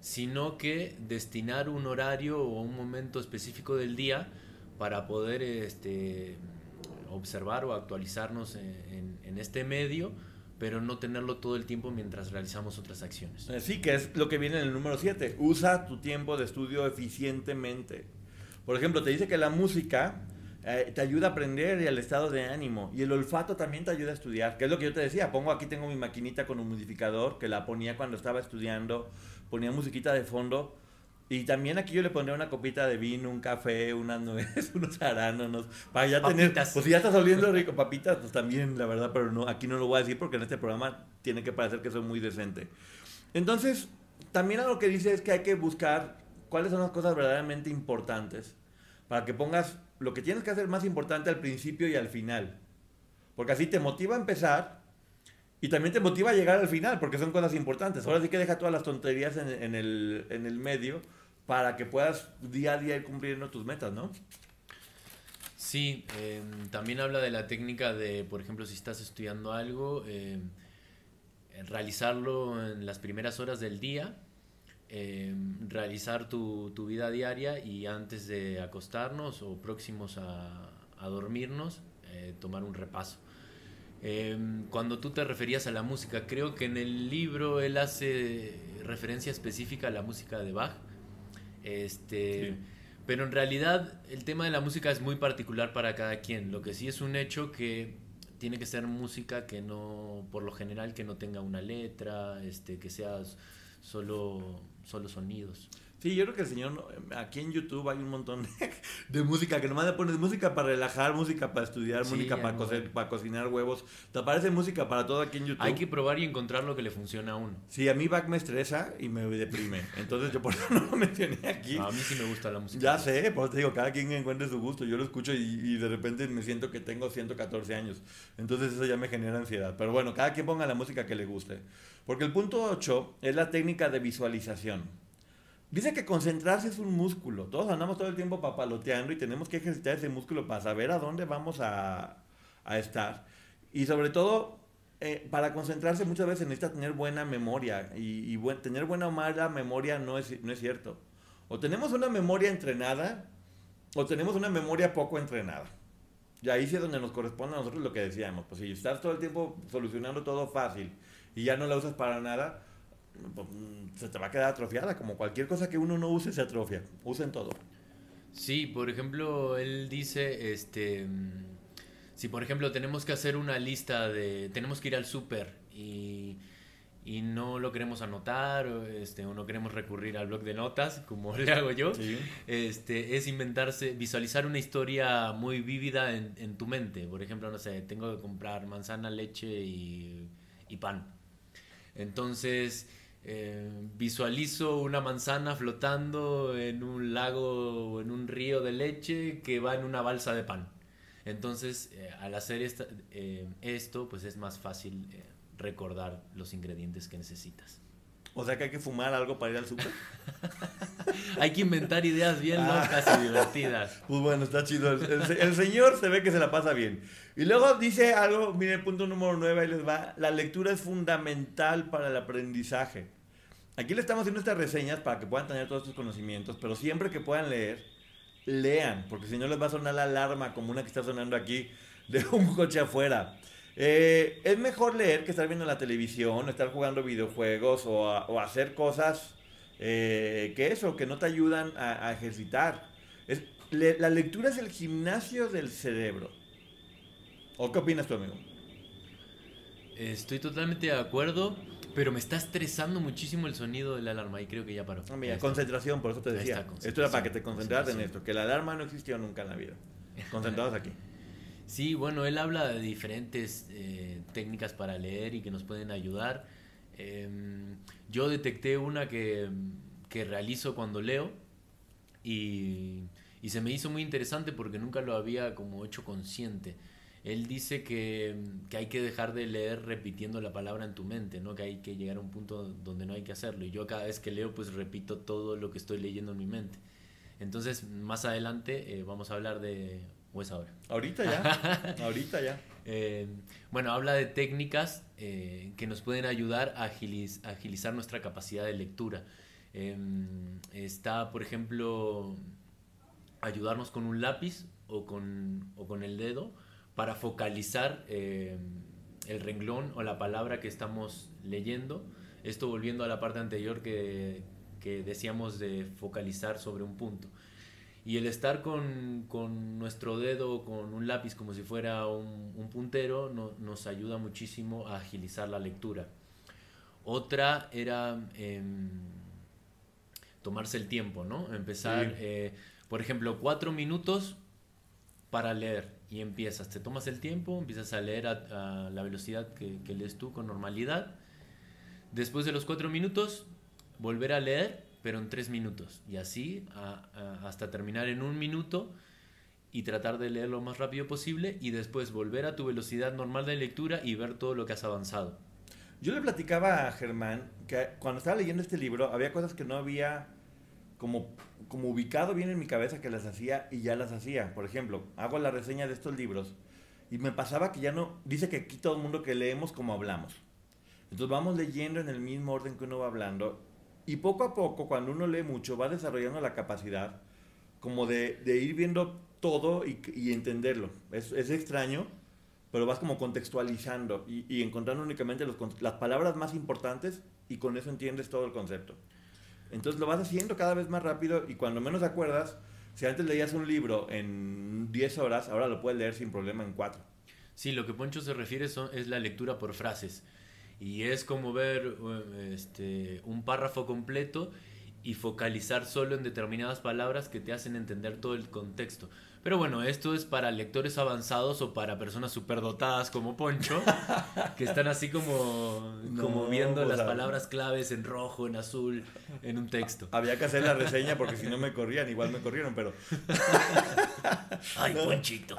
sino que destinar un horario o un momento específico del día para poder este, observar o actualizarnos en, este medio, pero no tenerlo todo el tiempo mientras realizamos otras acciones. Eh, sí, que es lo que viene en el número 7. Usa tu tiempo de estudio eficientemente. Por ejemplo, te dice que la música eh, te ayuda a aprender y al estado de ánimo. Y el olfato también te ayuda a estudiar, que es lo que yo te decía. Pongo aquí, tengo mi maquinita con un modificador que la ponía cuando estaba estudiando, ponía musiquita de fondo. Y también aquí yo le pondría una copita de vino, un café, unas nueces, unos arándanos, para ya tener, pues si ya estás oliendo rico, papitas, pues también, la verdad, pero no, aquí no lo voy a decir porque en este programa tiene que parecer que soy muy decente. Entonces, también algo que dice es que hay que buscar cuáles son las cosas verdaderamente importantes para que pongas lo que tienes que hacer más importante al principio y al final. Porque así te motiva a empezar y también te motiva a llegar al final, porque son cosas importantes. Ahora sí que deja todas las tonterías en, el, medio para que puedas día a día ir cumpliendo tus metas, ¿no? Sí, em, también habla de la técnica de, por ejemplo, si estás estudiando algo, em, realizarlo en las primeras horas del día Em, realizar tu, vida diaria y antes de acostarnos o próximos a, dormirnos, eh, tomar un repaso. Em, cuando tú te referías a la música, creo que en el libro él hace referencia específica a la música de Bach. Este, Pero en realidad el tema de la música es muy particular para cada quien. Lo que sí es un hecho que tiene que ser música que no, por lo general, que no tenga una letra, este, que sea solo solo sonidos. Sí, yo creo que el señor, aquí en YouTube hay un montón de, música que nomás le pones música para relajar, música para estudiar, música para, para cocinar huevos. Te aparece música para todo aquí en YouTube. Hay que probar y encontrar lo que le funciona a uno. Sí, a mí Bach me estresa y me deprime. Entonces yo por eso no lo mencioné aquí. a mí sí me gusta la música. Ya sé, por eso te digo, cada quien encuentre su gusto. Yo lo escucho y, y, de repente me siento que tengo 114 años. Entonces eso ya me genera ansiedad. Pero bueno, cada quien ponga la música que le guste. Porque el punto 8 es la técnica de visualización. Dice que concentrarse es un músculo. Todos andamos todo el tiempo papaloteando y tenemos que ejercitar ese músculo para saber a dónde vamos a, estar. Y sobre todo, eh, para concentrarse muchas veces necesita tener buena memoria. Y, tener buena o mala memoria no es, no es cierto. O tenemos una memoria entrenada o tenemos una memoria poco entrenada. Y ahí sí es donde nos corresponde a nosotros lo que decíamos. Pues si estás todo el tiempo solucionando todo fácil y ya no la usas para nada, pues, se te va a quedar atrofiada. Como cualquier cosa que uno no use, se atrofia. Usen todo. Sí, por ejemplo, él dice, este, si por ejemplo tenemos que hacer una lista de, tenemos que ir al súper y, y no lo queremos anotar o, este, o no queremos recurrir al blog de notas, como le hago yo, Sí. este, es inventarse, visualizar una historia muy vívida en, en tu mente. Por ejemplo, no sé, tengo que comprar manzana, leche y, y pan. Entonces, eh, visualizo una manzana flotando en un lago o en un río de leche que va en una balsa de pan. Entonces, eh, al hacer esta- eh, esto, pues es más fácil eh, recordar los ingredientes que necesitas. O sea que hay que fumar algo para ir al súper. Hay que inventar ideas bien Ah. locas y divertidas. Pues bueno, está chido. El, el se- el señor se ve que se la pasa bien. Y luego dice algo, miren, punto número 9, ahí les va. La lectura es fundamental para el aprendizaje. Aquí le estamos haciendo estas reseñas para que puedan tener todos estos conocimientos, pero siempre que puedan leer, lean, porque si no les va a sonar la alarma como una que está sonando aquí de un coche afuera. Eh, es mejor leer que estar viendo la televisión, estar jugando videojuegos o, a- o hacer cosas eh, que eso, que no te ayudan a, a ejercitar. Es- le- la lectura es el gimnasio del cerebro. ¿O qué opinas tú, amigo? Estoy totalmente de acuerdo, pero me está estresando muchísimo el sonido de la alarma y creo que ya paró. Ah, mira, concentración, por eso te decía. está, Esto era para que te concentraras en esto, que la alarma no existió nunca en la vida. Concentrados aquí. Sí, bueno, él habla de diferentes eh, técnicas para leer y que nos pueden ayudar. Em, yo detecté una que, que realizo cuando leo y, y se me hizo muy interesante porque nunca lo había como hecho consciente. Él dice que, que hay que dejar de leer repitiendo la palabra en tu mente, ¿no? que hay que llegar a un punto donde no hay que hacerlo. Y yo cada vez que leo, pues repito todo lo que estoy leyendo en mi mente. Entonces, más adelante eh, vamos a hablar de... ¿O es ahora? Ahorita ya. ahorita ya. Eh, bueno, habla de técnicas eh, que nos pueden ayudar a agiliz- a agilizar nuestra capacidad de lectura. Eh, está, por ejemplo, ayudarnos con un lápiz o con, o con el dedo para focalizar eh, el renglón o la palabra que estamos leyendo. Esto volviendo a la parte anterior que, que decíamos de focalizar sobre un punto. Y el estar con, con nuestro dedo con un lápiz como si fuera un, un puntero no- nos ayuda muchísimo a agilizar la lectura. Otra era em, tomarse el tiempo, ¿no? Empezar, Sí. eh, por ejemplo, cuatro minutos para leer y empiezas. Te tomas el tiempo, empiezas a leer a, a la velocidad que, que lees tú con normalidad. Después de los cuatro minutos, volver a leer, pero en tres minutos. Y así hasta terminar en un minuto y tratar de leer lo más rápido posible y después volver a tu velocidad normal de lectura y ver todo lo que has avanzado. Yo le platicaba a Germán que cuando estaba leyendo este libro había cosas que no había como, como ubicado bien en mi cabeza que las hacía y ya las hacía. Por ejemplo, hago la reseña de estos libros y me pasaba que ya no, dice que aquí todo el mundo que leemos como hablamos. Entonces vamos leyendo en el mismo orden que uno va hablando y poco a poco cuando uno lee mucho va desarrollando la capacidad como de, ir viendo todo y, entenderlo. Es, extraño, pero vas como contextualizando y, encontrando únicamente las palabras más importantes y con eso entiendes todo el concepto. Entonces lo vas haciendo cada vez más rápido y cuando menos acuerdas, si antes leías un libro en 10 horas, ahora lo puedes leer sin problema en 4. Sí, lo que Poncho se refiere son, es la lectura por frases. Y es como ver eh, este, un párrafo completo y focalizar solo en determinadas palabras que te hacen entender todo el contexto. Pero bueno, esto es para lectores avanzados o para personas superdotadas como Poncho, que están así como, No, como viendo las palabras claves en rojo, en azul, en un texto. Había que hacer la reseña porque si no me corrían, igual me corrieron, pero... ¡Ay, Ponchito!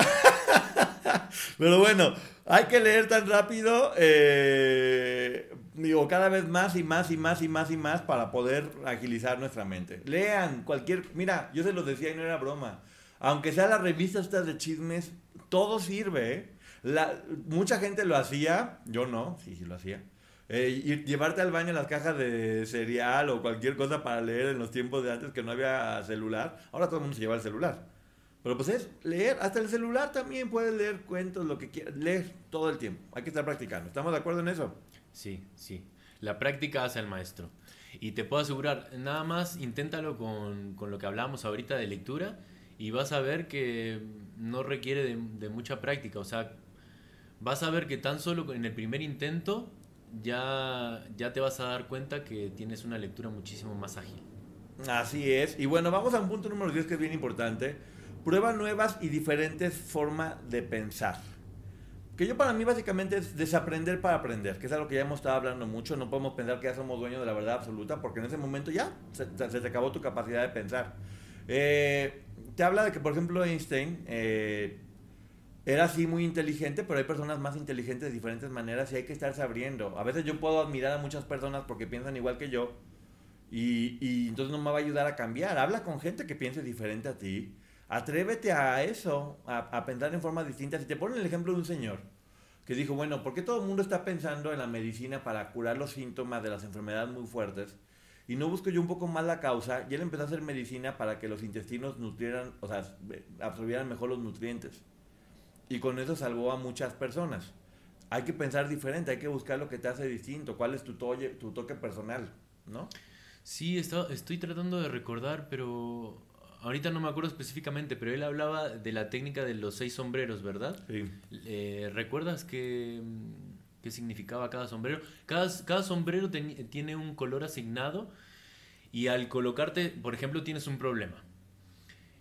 Pero bueno, hay que leer tan rápido, eh, digo, cada vez más y más y más y más y más para poder agilizar nuestra mente. Lean cualquier, mira, yo se los decía y no era broma, aunque sea las revistas estas de chismes, todo sirve, ¿eh? La, mucha gente lo hacía, yo no, sí, sí lo hacía. Eh, y llevarte al baño las cajas de cereal o cualquier cosa para leer en los tiempos de antes que no había celular. Ahora todo el mundo se lleva el celular. Pero pues es leer, hasta el celular también puedes leer cuentos, lo que quieras, leer todo el tiempo. Hay que estar practicando. ¿Estamos de acuerdo en eso? Sí, sí. La práctica hace al maestro. Y te puedo asegurar, nada más inténtalo con, con lo que hablábamos ahorita de lectura y vas a ver que no requiere de, mucha práctica. O sea, vas a ver que tan solo en el primer intento ya, ya te vas a dar cuenta que tienes una lectura muchísimo más ágil. Así es. Y bueno, vamos a un punto número 10 que es bien importante. Prueba nuevas y diferentes formas de pensar. Que yo para mí básicamente es desaprender para aprender, que es algo que ya hemos estado hablando mucho. No podemos pensar que ya somos dueños de la verdad absoluta, porque en ese momento ya se, se acabó tu capacidad de pensar. Eh, te habla de que, por ejemplo, Einstein eh, era así muy inteligente, pero hay personas más inteligentes de diferentes maneras y hay que estarse abriendo. A veces yo puedo admirar a muchas personas porque piensan igual que yo y, entonces no me va a ayudar a cambiar. Habla con gente que piense diferente a ti. Atrévete a eso, a, a pensar en formas distintas. Si te ponen el ejemplo de un señor que dijo, bueno, ¿por qué todo el mundo está pensando en la medicina para curar los síntomas de las enfermedades muy fuertes? Y no busco yo un poco más la causa, y él empezó a hacer medicina para que los intestinos nutrieran, o sea, absorbieran mejor los nutrientes. Y con eso salvó a muchas personas. Hay que pensar diferente, hay que buscar lo que te hace distinto, cuál es tu, toque, tu toque personal, ¿no? Sí, está, estoy tratando de recordar, pero ahorita no me acuerdo específicamente, pero él hablaba de la técnica de los seis sombreros, ¿verdad? Sí. Eh, ¿Recuerdas qué, qué significaba cada sombrero? Cada, cada sombrero ten- tiene un color asignado y al colocarte, por ejemplo, tienes un problema.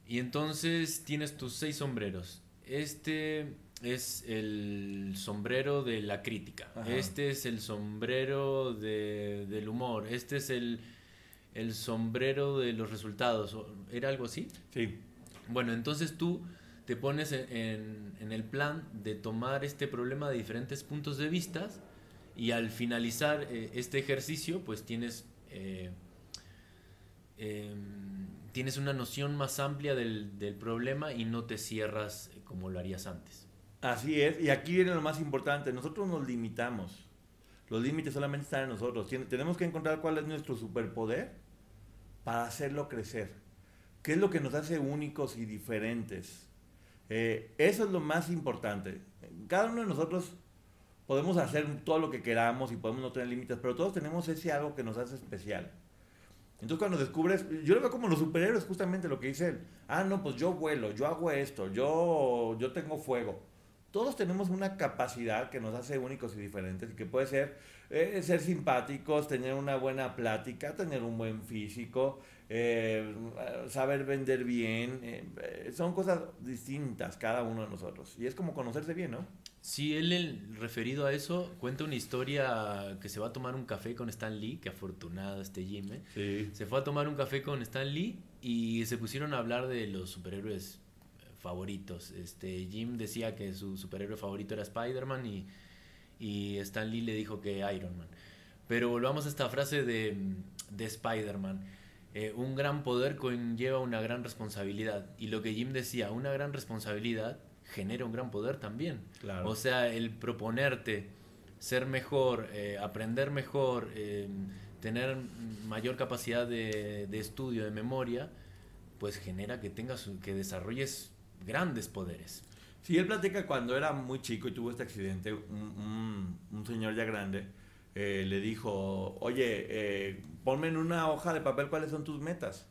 Y entonces tienes tus seis sombreros. Este es el sombrero de la crítica. Ajá. Este es el sombrero de- del humor. Este es el, el sombrero de los resultados. ¿O- ¿Era algo así? Sí. Bueno, entonces tú te pones en, en- en el plan de tomar este problema de diferentes puntos de vista y al finalizar eh, este ejercicio pues tienes, eh, em, tienes una noción más amplia del, del problema y no te cierras eh, como lo harías antes. Así es, y aquí viene lo más importante, nosotros nos limitamos. Los límites solamente están en nosotros. Tien- Tenemos que encontrar cuál es nuestro superpoder para hacerlo crecer. ¿Qué es lo que nos hace únicos y diferentes? Eh, eso es lo más importante. Cada uno de nosotros podemos hacer todo lo que queramos y podemos no tener límites, pero todos tenemos ese algo que nos hace especial. Entonces cuando descubres, yo lo veo como los superhéroes, justamente lo que dice él. Ah, no, pues yo vuelo, yo hago esto, yo, yo tengo fuego. Todos tenemos una capacidad que nos hace únicos y diferentes y que puede ser eh, ser simpáticos, tener una buena plática, tener un buen físico, eh, saber vender bien. eh, son cosas distintas cada uno de nosotros. Y es como conocerse bien, ¿no? Sí, él, referido a eso, cuenta una historia que se va a tomar un café con Stan Lee, que afortunado este Jim, ¿eh? Sí. Se fue a tomar un café con Stan Lee y se pusieron a hablar de los superhéroes favoritos. Este, Jim decía que su superhéroe favorito era Spider-Man y, y Stan Lee le dijo que Iron Man. Pero volvamos a esta frase de, de Spider-Man. Eh, un gran poder conlleva una gran responsabilidad. Y lo que Jim decía, una gran responsabilidad genera un gran poder también. Claro. O sea, el proponerte ser mejor, eh, aprender mejor, eh, tener mayor capacidad de, de, estudio, de memoria, pues genera que tengas, que desarrolles grandes poderes. Sí, él platica cuando era muy chico y tuvo este accidente, un, un, un señor ya grande eh, le dijo, oye, eh, ponme en una hoja de papel cuáles son tus metas.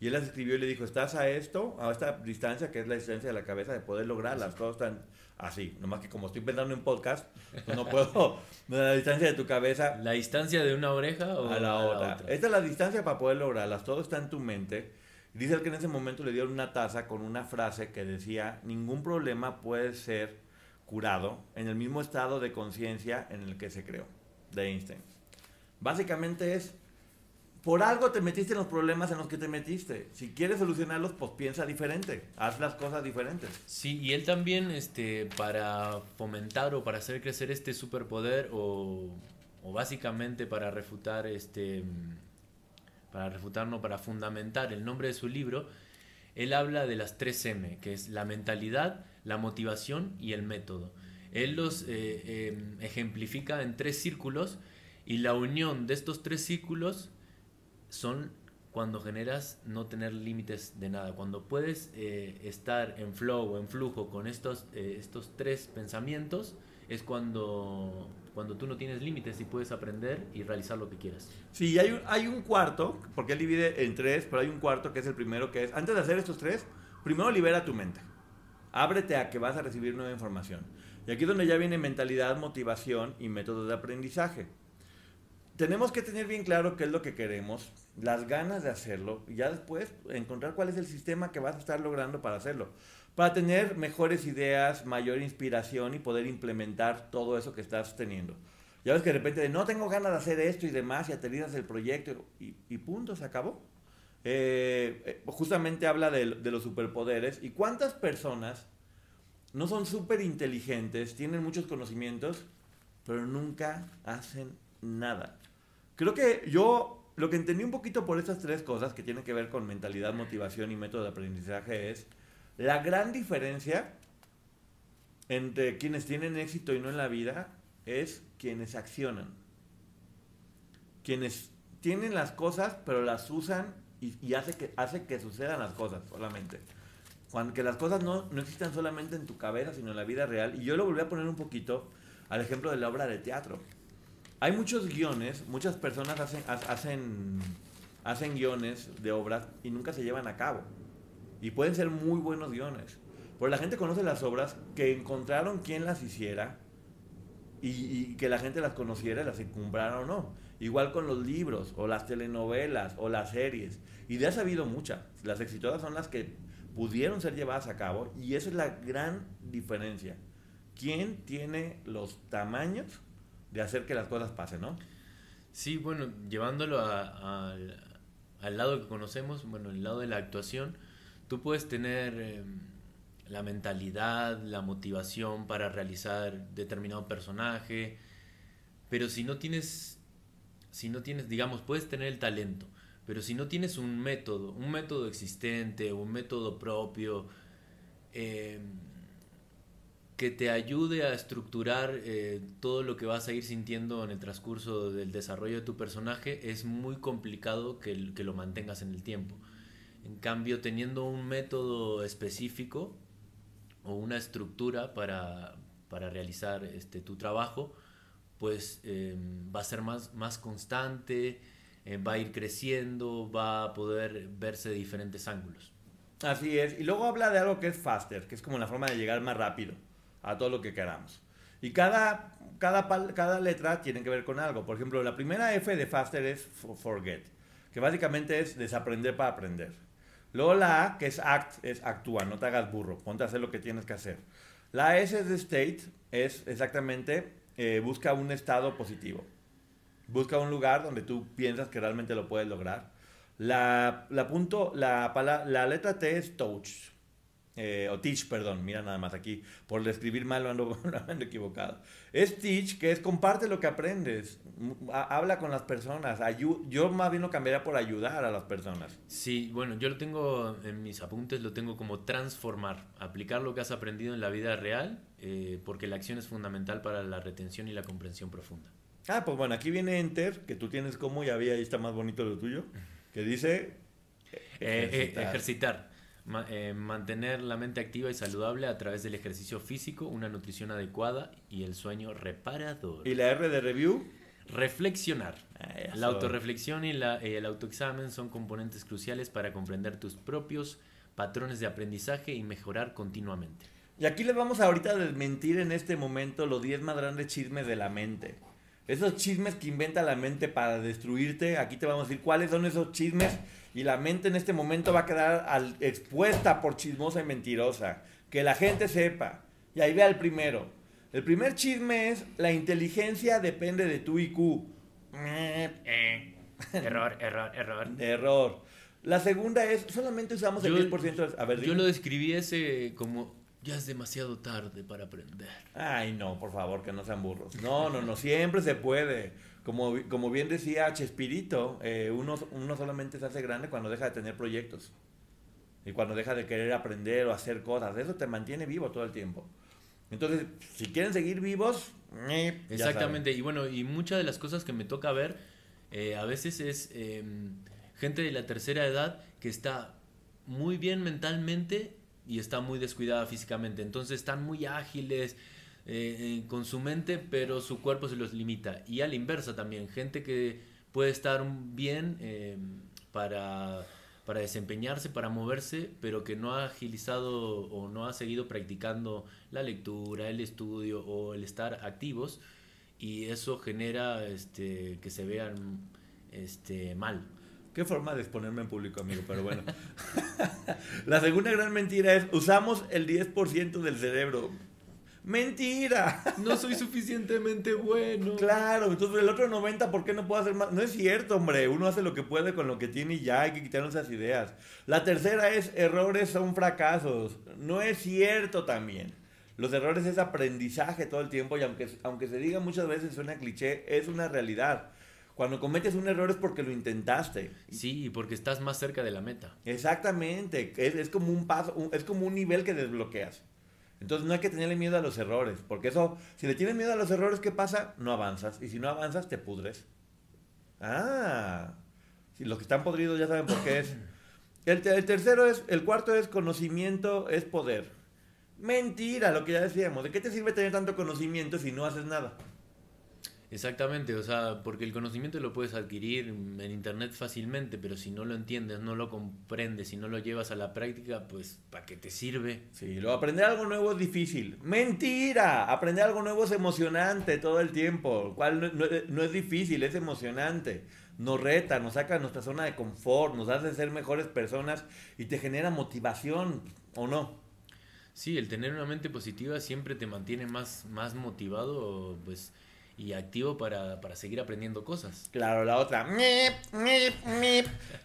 Y él las escribió y le dijo, estás a esto, a esta distancia, que es la distancia de la cabeza, de poder lograrlas. Todos están así. Nomás que como estoy pensando en podcast, pues no puedo, la distancia de tu cabeza. ¿La distancia de una oreja o a la, a otra. la otra? Esta es la distancia para poder lograrlas. Todo está en tu mente. Dice él que en ese momento le dieron una taza con una frase que decía, ningún problema puede ser curado en el mismo estado de conciencia en el que se creó, de Einstein. Básicamente es, por algo te metiste en los problemas en los que te metiste. Si quieres solucionarlos, pues piensa diferente, haz las cosas diferentes. Sí, y él también, este, para fomentar o para hacer crecer este superpoder o, o básicamente para refutar este para refutar, no, para fundamentar el nombre de su libro, él habla de las 3M, que es la mentalidad, la motivación y el método. Él los eh, eh, ejemplifica en tres círculos y la unión de estos tres círculos son cuando generas no tener límites de nada, cuando puedes eh, estar en flow o en flujo con estos, estos tres pensamientos, es cuando, cuando tú no tienes límites y puedes aprender y realizar lo que quieras. Sí, hay un, hay un cuarto, porque él divide en tres, pero hay un cuarto que es el primero, que es, antes de hacer estos tres, primero libera tu mente. Ábrete a que vas a recibir nueva información. Y aquí es donde ya viene mentalidad, motivación y métodos de aprendizaje. Tenemos que tener bien claro qué es lo que queremos, las ganas de hacerlo y ya después encontrar cuál es el sistema que vas a estar logrando para hacerlo. Para tener mejores ideas, mayor inspiración y poder implementar todo eso que estás teniendo. Ya ves que de repente no tengo ganas de hacer esto y demás y aterrizas el proyecto y, punto, se acabó. Eh, eh, justamente habla de, de, los superpoderes y cuántas personas no son súper inteligentes, tienen muchos conocimientos, pero nunca hacen nada. Creo que yo lo que entendí un poquito por estas tres cosas que tienen que ver con mentalidad, motivación y método de aprendizaje es la gran diferencia entre quienes tienen éxito y no en la vida es quienes accionan. Quienes tienen las cosas pero las usan y, hace, que, hace que sucedan las cosas solamente. Cuando, que las cosas no, no existan solamente en tu cabeza, sino en la vida real. Y yo lo volví a poner un poquito al ejemplo de la obra de teatro. Hay muchos guiones, muchas personas hacen guiones de obras y nunca se llevan a cabo. Y pueden ser muy buenos guiones. Pero la gente conoce las obras que encontraron quien las hiciera y, y que la gente las conociera, las encumbrara o no. Igual con los libros, o las telenovelas, o las series. Y de ha habido muchas. Las exitosas son las que pudieron ser llevadas a cabo. Y esa es la gran diferencia. ¿Quién tiene los tamaños de hacer que las cosas pasen, no? Sí, bueno, llevándolo al lado que conocemos, bueno, el lado de la actuación, tú puedes tener em, la mentalidad, la motivación para realizar determinado personaje, pero si no tienes si no tienes, digamos, puedes tener el talento, pero si no tienes un método, un método existente, un método propio, eh, que te ayude a estructurar eh, todo lo que vas a ir sintiendo en el transcurso del desarrollo de tu personaje, es muy complicado que lo mantengas en el tiempo. En cambio, teniendo un método específico o una estructura para, para realizar este, tu trabajo, pues em, va a ser más, más constante, eh, va a ir creciendo, va a poder verse de diferentes ángulos. Así es. Y luego habla de algo que es faster, que es como la forma de llegar más rápido a todo lo que queramos. Y cada, cada, cada letra tiene que ver con algo. Por ejemplo, la primera F de faster es forget, que básicamente es desaprender para aprender. Luego la A, que es act, es actúa, no te hagas burro, ponte a hacer lo que tienes que hacer. La S de state, es exactamente eh, busca un estado positivo. Busca un lugar donde tú piensas que realmente lo puedes lograr. La, la, punto, la, la letra T es touch. Eh, o teach, perdón, mira nada más aquí, por escribir mal lo ando, ando, equivocado. Es teach, que es comparte lo que aprendes, habla con las personas, yo más bien lo cambiaría por ayudar a las personas. Sí, bueno, yo lo tengo en mis apuntes, lo tengo como transformar, aplicar lo que has aprendido en la vida real, eh, porque la acción es fundamental para la retención y la comprensión profunda. Ah, pues bueno, aquí viene Enter, que tú tienes como, ya vi, ahí está más bonito lo tuyo, que dice... Eh, ejercitar. Eh, mantener la mente activa y saludable a través del ejercicio físico, una nutrición adecuada y el sueño reparador. ¿Y la R de review? Reflexionar. Ah, la autorreflexión y la, el autoexamen son componentes cruciales para comprender tus propios patrones de aprendizaje y mejorar continuamente. Y aquí les vamos ahorita a desmentir en este momento los 10 más grandes chismes de la mente. Esos chismes que inventa la mente para destruirte, aquí te vamos a decir cuáles son esos chismes y la mente en este momento va a quedar al, expuesta por chismosa y mentirosa. Que la gente sepa. Y ahí vea el primero. El primer chisme es la inteligencia depende de tu IQ. Eh, error, error, error. Error. La segunda es solamente usamos el 10%. A ver, yo lo describí ese como ya es demasiado tarde para aprender. Ay, no, por favor, que no sean burros. No, no, no, siempre se puede. Como, como bien decía Chespirito, eh, uno, uno solamente se hace grande cuando deja de tener proyectos. Y cuando deja de querer aprender o hacer cosas. Eso te mantiene vivo todo el tiempo. Entonces, si quieren seguir vivos, eh, Exactamente. Y bueno, y muchas de las cosas que me toca ver, eh, a veces es em, gente de la tercera edad que está muy bien mentalmente y está muy descuidada físicamente. Entonces están muy ágiles eh, eh, con su mente, pero su cuerpo se los limita. Y a la inversa también, gente que puede estar bien eh, para, para desempeñarse, para moverse, pero que no ha agilizado o no ha seguido practicando la lectura, el estudio o el estar activos y eso genera este, que se vean este, mal. Qué forma de exponerme en público, amigo, pero bueno. la segunda gran mentira es usamos el 10% del cerebro. Mentira. No soy suficientemente bueno. Claro, entonces el otro 90, ¿por qué no puedo hacer más? No es cierto, hombre. Uno hace lo que puede con lo que tiene y ya hay que quitar esas ideas. La tercera es errores son fracasos. No es cierto también. Los errores es aprendizaje todo el tiempo y aunque, aunque se diga muchas veces suena cliché, es una realidad. Cuando cometes un error es porque lo intentaste. Sí, porque estás más cerca de la meta. Exactamente. Es, es como un paso, es como un nivel que desbloqueas. Entonces no hay que tenerle miedo a los errores, porque eso, si le tienes miedo a los errores, ¿qué pasa? No avanzas. Y si no avanzas, te pudres. Ah, si los que están podridos ya saben por qué es. El, el tercero es, el cuarto es conocimiento es poder. Mentira, lo que ya decíamos. ¿De qué te sirve tener tanto conocimiento si no haces nada? Exactamente, o sea, porque el conocimiento lo puedes adquirir en internet fácilmente, pero si no lo entiendes, no lo comprendes, si no lo llevas a la práctica, pues ¿para qué te sirve? Sí, lo aprender algo nuevo es difícil. Mentira, aprender algo nuevo es emocionante todo el tiempo, cual no, no, no es difícil, es emocionante. Nos reta, nos saca de nuestra zona de confort, nos hace ser mejores personas y te genera motivación, ¿o no? Sí, el tener una mente positiva siempre te mantiene más, más motivado, pues y activo para, para, seguir aprendiendo cosas. Claro, la otra.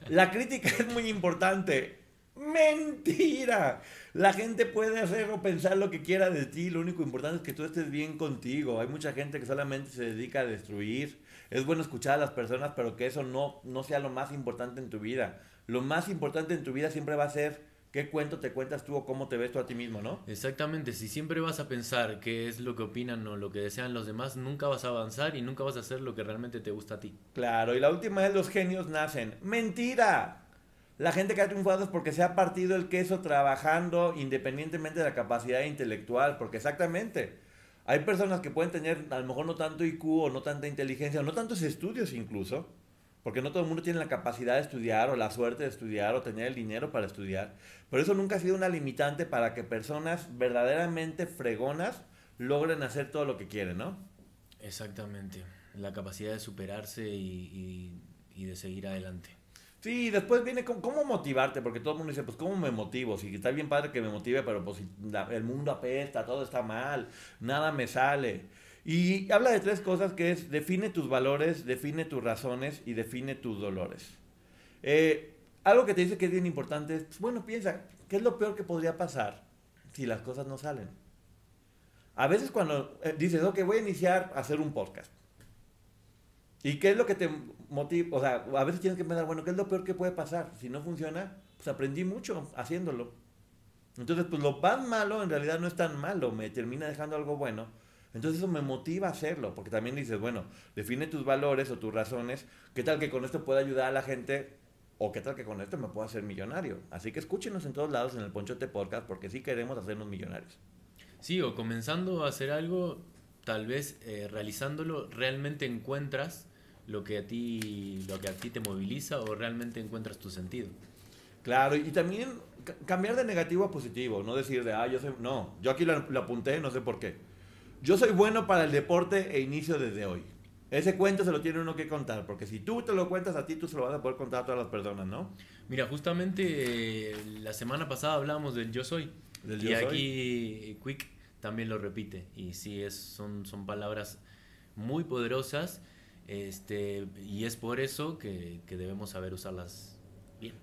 La crítica es muy importante. Mentira. La gente puede hacer o pensar lo que quiera de ti. Lo único importante es que tú estés bien contigo. Hay mucha gente que solamente se dedica a destruir. Es bueno escuchar a las personas, pero que eso no, no sea lo más importante en tu vida. Lo más importante en tu vida siempre va a ser ¿Qué cuento te cuentas tú o cómo te ves tú a ti mismo, no? Exactamente, si siempre vas a pensar qué es lo que opinan o lo que desean los demás, nunca vas a avanzar y nunca vas a hacer lo que realmente te gusta a ti. Claro, y la última es los genios nacen. ¡Mentira! La gente que ha triunfado es porque se ha partido el queso trabajando independientemente de la capacidad intelectual, porque exactamente, hay personas que pueden tener a lo mejor no tanto IQ o no tanta inteligencia o no tantos estudios incluso, porque no todo el mundo tiene la capacidad de estudiar o la suerte de estudiar o tener el dinero para estudiar. Pero eso nunca ha sido una limitante para que personas verdaderamente fregonas logren hacer todo lo que quieren, ¿no? Exactamente. La capacidad de superarse y, y, y de seguir adelante. Sí, después viene con, cómo motivarte, porque todo el mundo dice, pues cómo me motivo, si está bien padre que me motive, pero pues el mundo apesta, todo está mal, nada me sale. Y habla de tres cosas que es define tus valores, define tus razones y define tus dolores. Eh, algo que te dice que es bien importante es, pues, bueno, piensa, ¿qué es lo peor que podría pasar si las cosas no salen? A veces cuando eh, dices, ok, voy a iniciar a hacer un podcast. ¿Y qué es lo que te motiva? O sea, a veces tienes que pensar, bueno, ¿qué es lo peor que puede pasar? Si no funciona, pues aprendí mucho haciéndolo. Entonces, pues lo más malo en realidad no es tan malo, me termina dejando algo bueno. Entonces eso me motiva a hacerlo, porque también dices, bueno, define tus valores o tus razones, qué tal que con esto pueda ayudar a la gente o qué tal que con esto me pueda hacer millonario. Así que escúchenos en todos lados en el Ponchote Podcast porque sí queremos hacernos millonarios. Sí, o comenzando a hacer algo, tal vez eh, realizándolo, realmente encuentras lo que a ti lo que a ti te moviliza o realmente encuentras tu sentido. Claro, y también cambiar de negativo a positivo, no decir de, ah, yo soy, no, yo aquí lo, lo apunté, no sé por qué. Yo soy bueno para el deporte e inicio desde hoy. Ese cuento se lo tiene uno que contar, porque si tú te lo cuentas a ti, tú se lo vas a poder contar a todas las personas, ¿no? Mira, justamente eh, la semana pasada hablábamos del yo soy. Del y yo soy. aquí Quick también lo repite. Y sí, es, son, son palabras muy poderosas. Este, y es por eso que, que debemos saber usarlas bien.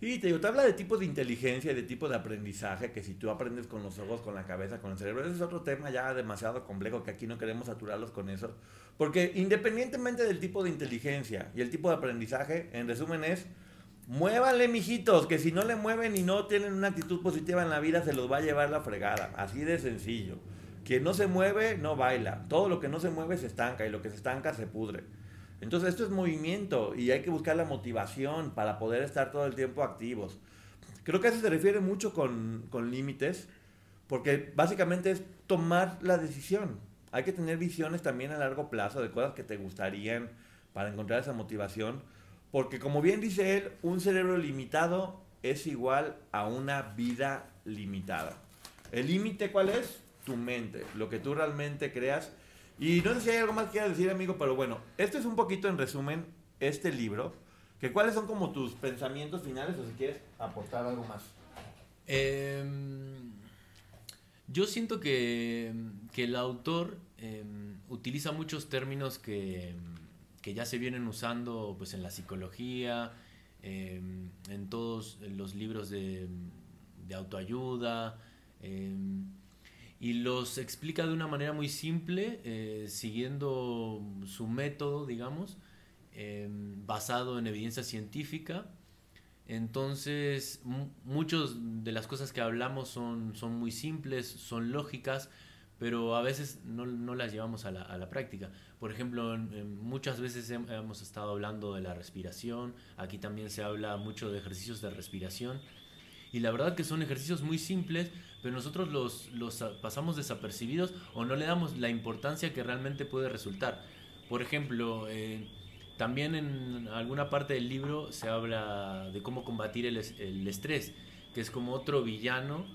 Sí, te digo, te habla de tipos de inteligencia y de tipo de aprendizaje, que si tú aprendes con los ojos, con la cabeza, con el cerebro, ese es otro tema ya demasiado complejo que aquí no queremos saturarlos con eso. Porque independientemente del tipo de inteligencia y el tipo de aprendizaje, en resumen es, Muévanle, mijitos, que si no le mueven y no tienen una actitud positiva en la vida, se los va a llevar la fregada. Así de sencillo. Quien no se mueve, no baila. Todo lo que no se mueve se estanca y lo que se estanca se pudre. Entonces esto es movimiento y hay que buscar la motivación para poder estar todo el tiempo activos. Creo que eso se refiere mucho con, con límites, porque básicamente es tomar la decisión. Hay que tener visiones también a largo plazo de cosas que te gustarían para encontrar esa motivación, porque como bien dice él, un cerebro limitado es igual a una vida limitada. ¿El límite cuál es? Tu mente, lo que tú realmente creas. Y no sé si hay algo más que quieras decir, amigo, pero bueno, esto es un poquito en resumen este libro. Que ¿Cuáles son como tus pensamientos finales o si quieres aportar algo más? Em, yo siento que, que el autor em, utiliza muchos términos que, que, ya se vienen usando pues, en la psicología, em, en todos los libros de, de autoayuda, y los explica de una manera muy simple, eh, siguiendo su método, digamos, basado en evidencia científica. Entonces, muchas de las cosas que hablamos son, son muy simples, son lógicas, pero a veces no, no las llevamos a la, a la, práctica. Por ejemplo, muchas veces hemos estado hablando de la respiración, aquí también se habla mucho de ejercicios de respiración, y la verdad que son ejercicios muy simples, pero nosotros los, los pasamos desapercibidos o no le damos la importancia que realmente puede resultar. Por ejemplo, eh, también en alguna parte del libro se habla de cómo combatir el, el estrés, que es como otro villano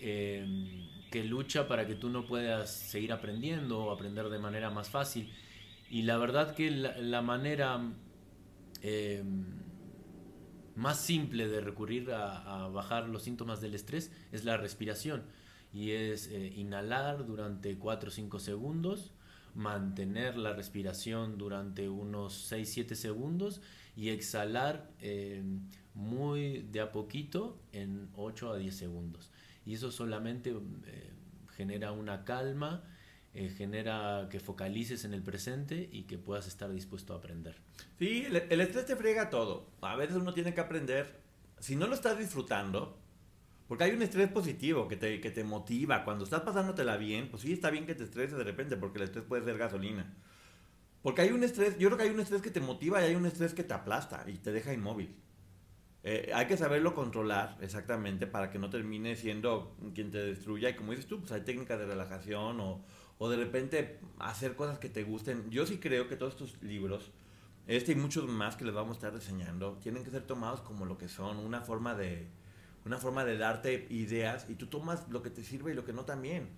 eh, que lucha para que tú no puedas seguir aprendiendo o aprender de manera más fácil. Y la verdad que la, manera eh, más simple de recurrir a, bajar los síntomas del estrés es la respiración. Y es eh, inhalar durante 4 o 5 segundos mantener la respiración durante unos 6-7 segundos y exhalar eh, muy de a poquito en 8 a 10 segundos. Y eso solamente eh, genera una calma, eh, genera que focalices en el presente y que puedas estar dispuesto a aprender. Sí, el, el estrés te friega todo. A veces uno tiene que aprender, si no lo estás disfrutando, porque hay un estrés positivo que te, que te motiva. Cuando estás pasándotela bien, pues sí está bien que te estreses de repente, porque el estrés puede ser gasolina. Porque hay un estrés, yo creo que hay un estrés que te motiva y hay un estrés que te aplasta y te deja inmóvil. Eh, hay que saberlo controlar exactamente para que no termine siendo quien te destruya. Y como dices tú, pues hay técnicas de relajación o, o de repente hacer cosas que te gusten. Yo sí creo que todos estos libros, este y muchos más que les vamos a estar enseñando, tienen que ser tomados como lo que son, una forma de, una forma de darte ideas y tú tomas lo que te sirve y lo que no también.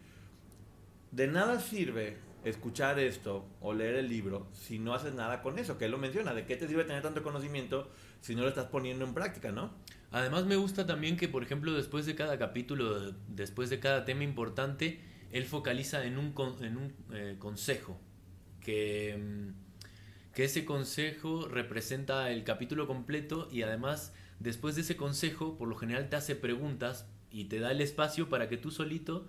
De nada sirve escuchar esto o leer el libro si no haces nada con eso, que él lo menciona, de qué te sirve tener tanto conocimiento si no lo estás poniendo en práctica, ¿no? Además me gusta también que, por ejemplo, después de cada capítulo, después de cada tema importante, él focaliza en un, en un eh, consejo, que, mm, que ese consejo representa el capítulo completo y además Después de ese consejo, por lo general te hace preguntas y te da el espacio para que tú solito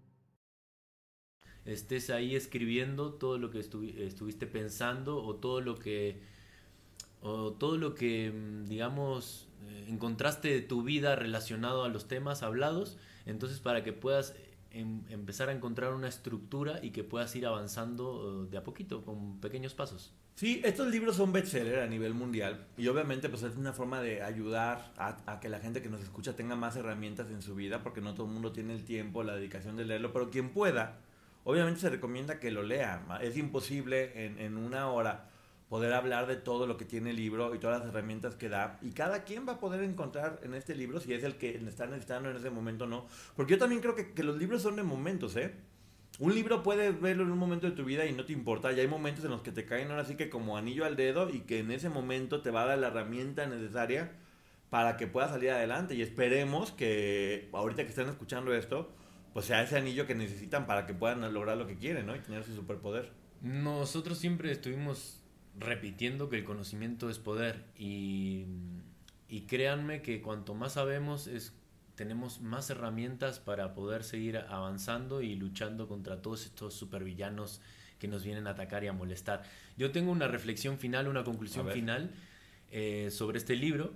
estés ahí escribiendo todo lo que estuviste pensando o todo lo que o todo lo que mm, digamos eh, encontraste de tu vida relacionado a los temas hablados entonces para que puedas em, empezar a encontrar una estructura y que puedas ir avanzando eh, de a poquito con pequeños pasos. Sí, estos libros son bestseller a nivel mundial y obviamente pues es una forma de ayudar a, a, que la gente que nos escucha tenga más herramientas en su vida porque no todo el mundo tiene el tiempo, la dedicación de leerlo, pero quien pueda, Obviamente se recomienda que lo lea. Es imposible en, en, una hora poder hablar de todo lo que tiene el libro y todas las herramientas que da. Y cada quien va a poder encontrar en este libro si es el que está necesitando en ese momento o no. Porque yo también creo que, que los libros son de momentos, ¿eh? Un libro puedes verlo en un momento de tu vida y no te importa. Y hay momentos en los que te caen ahora sí que como anillo al dedo y que en ese momento te va a dar la herramienta necesaria para que pueda salir adelante. Y esperemos que ahorita que estén escuchando esto, pues sea ese anillo que necesitan para que puedan lograr lo que quieren, ¿no? Y tener su superpoder. Nosotros siempre estuvimos repitiendo que el conocimiento es poder y, y créanme que cuanto más sabemos es tenemos más herramientas para poder seguir avanzando y luchando contra todos estos supervillanos que nos vienen a atacar y a molestar. Yo tengo una reflexión final, una conclusión final eh, sobre este libro.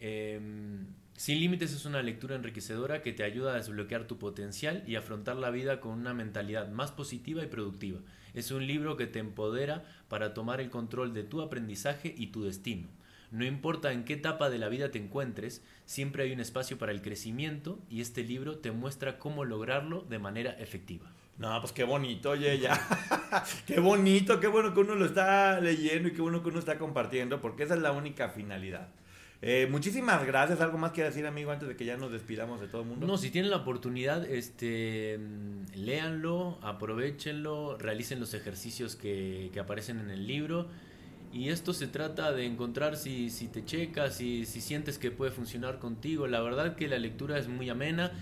Em, Sin Límites es una lectura enriquecedora que te ayuda a desbloquear tu potencial y afrontar la vida con una mentalidad más positiva y productiva. Es un libro que te empodera para tomar el control de tu aprendizaje y tu destino. No importa en qué etapa de la vida te encuentres, siempre hay un espacio para el crecimiento y este libro te muestra cómo lograrlo de manera efectiva. No, pues qué bonito, oye, ya. qué bonito, qué bueno que uno lo está leyendo y qué bueno que uno está compartiendo, porque esa es la única finalidad. Eh, muchísimas gracias. ¿Algo más que decir, amigo, antes de que ya nos despidamos de todo el mundo? No, si tienen la oportunidad, este, léanlo, aprovechenlo, realicen los ejercicios que, que aparecen en el libro. Y esto se trata de encontrar si, si te checas, si, si sientes que puede funcionar contigo. La verdad que la lectura es muy amena.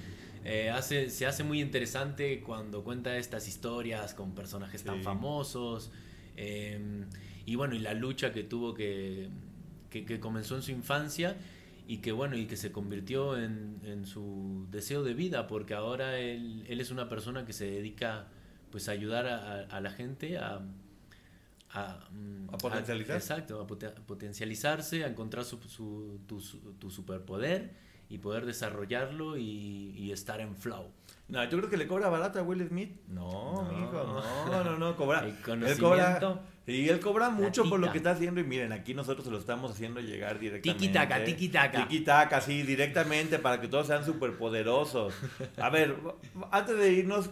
Eh, hace, se hace muy interesante cuando cuenta estas historias con personajes tan famosos. Eh, y bueno, y la lucha que tuvo que, que, comenzó en su infancia y que bueno, y que se convirtió en, en su deseo de vida, porque ahora él, él, es una persona que se dedica pues a ayudar a, a la gente a, a, mm, a potencializar. exacto, a potencializarse, a encontrar su, su, tu, tu superpoder y poder desarrollarlo y, y, estar en flow. No, ¿tú crees que le cobra barata a Will Smith? No, no hijo, no, no, no, cobra. él cobra. Y él cobra mucho por lo que está haciendo y miren, aquí nosotros se lo estamos haciendo llegar directamente. Tiki taka, tiki taka. Tiki taka, sí, directamente para que todos sean súper poderosos. A ver, antes de irnos,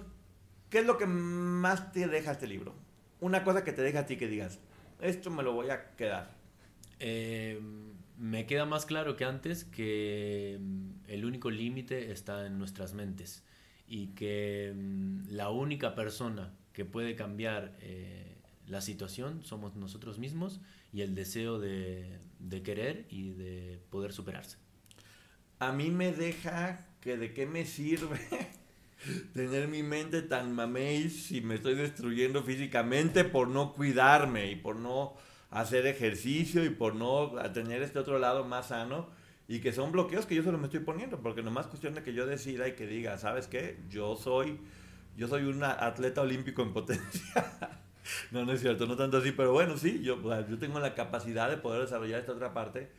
¿qué es lo que más te deja este libro? Una cosa que te deja a ti que digas, esto me lo voy a quedar. Eh me queda más claro que antes que mm, el único límite está en nuestras mentes y que mm, la única persona que puede cambiar eh, la situación somos nosotros mismos y el deseo de, de, querer y de poder superarse. A mí me deja que de qué me sirve tener mi mente tan mamey si me estoy destruyendo físicamente por no cuidarme y por no hacer ejercicio y por no tener este otro lado más sano y que son bloqueos que yo solo me estoy poniendo porque nomás cuestión de que yo decida y que diga, ¿sabes qué? Yo soy yo soy un atleta olímpico en potencia. no, no es cierto, no tanto así, pero bueno, sí, yo, yo tengo la capacidad de poder desarrollar esta otra parte.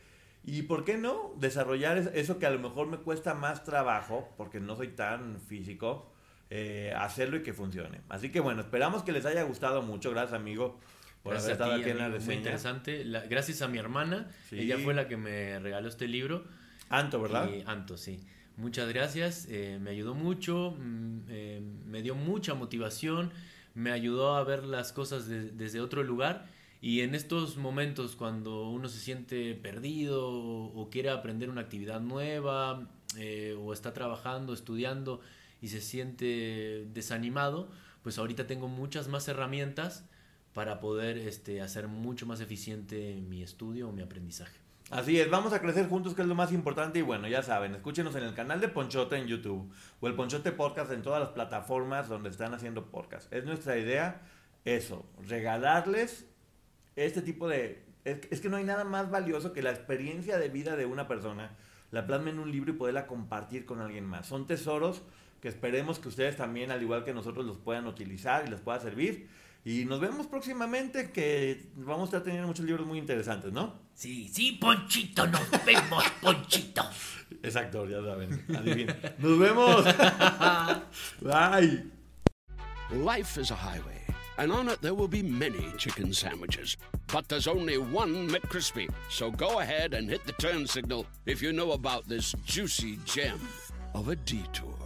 Y por qué no desarrollar eso que a lo mejor me cuesta más trabajo, porque no soy tan físico, eh, hacerlo y que funcione. Así que bueno, esperamos que les haya gustado mucho. Gracias, amigo por gracias haber estado aquí en la Muy interesante. gracias a mi hermana. Ella fue la que me regaló este libro. Anto, ¿verdad? Anto, sí. Muchas gracias. Eh, me ayudó mucho. Mm, eh, me dio mucha motivación. Me ayudó a ver las cosas desde otro lugar. Y en estos momentos cuando uno se siente perdido o, quiere aprender una actividad nueva eh, o está trabajando, estudiando y se siente desanimado, pues ahorita tengo muchas más herramientas para poder este, hacer mucho más eficiente mi estudio o mi aprendizaje. Así es, vamos a crecer juntos, que es lo más importante. Y bueno, ya saben, escúchenos en el canal de Ponchote en YouTube o el Ponchote Podcast en todas las plataformas donde están haciendo podcast. Es nuestra idea eso, regalarles este tipo de... Es, que no hay nada más valioso que la experiencia de vida de una persona, la plasma en un libro y poderla compartir con alguien más. Son tesoros que esperemos que ustedes también, al igual que nosotros, los puedan utilizar y les pueda servir. Y nos vemos próximamente que vamos a teniendo muchos libros muy interesantes, ¿no? Sí, sí, Ponchito, nos vemos, Ponchito. Exacto, ya saben. Adivinen. Nos vemos. Bye. Life is a highway, and on it there will be many chicken sandwiches. But there's only one McCrispy. So go ahead and hit the turn signal if you know about this juicy gem of a detour.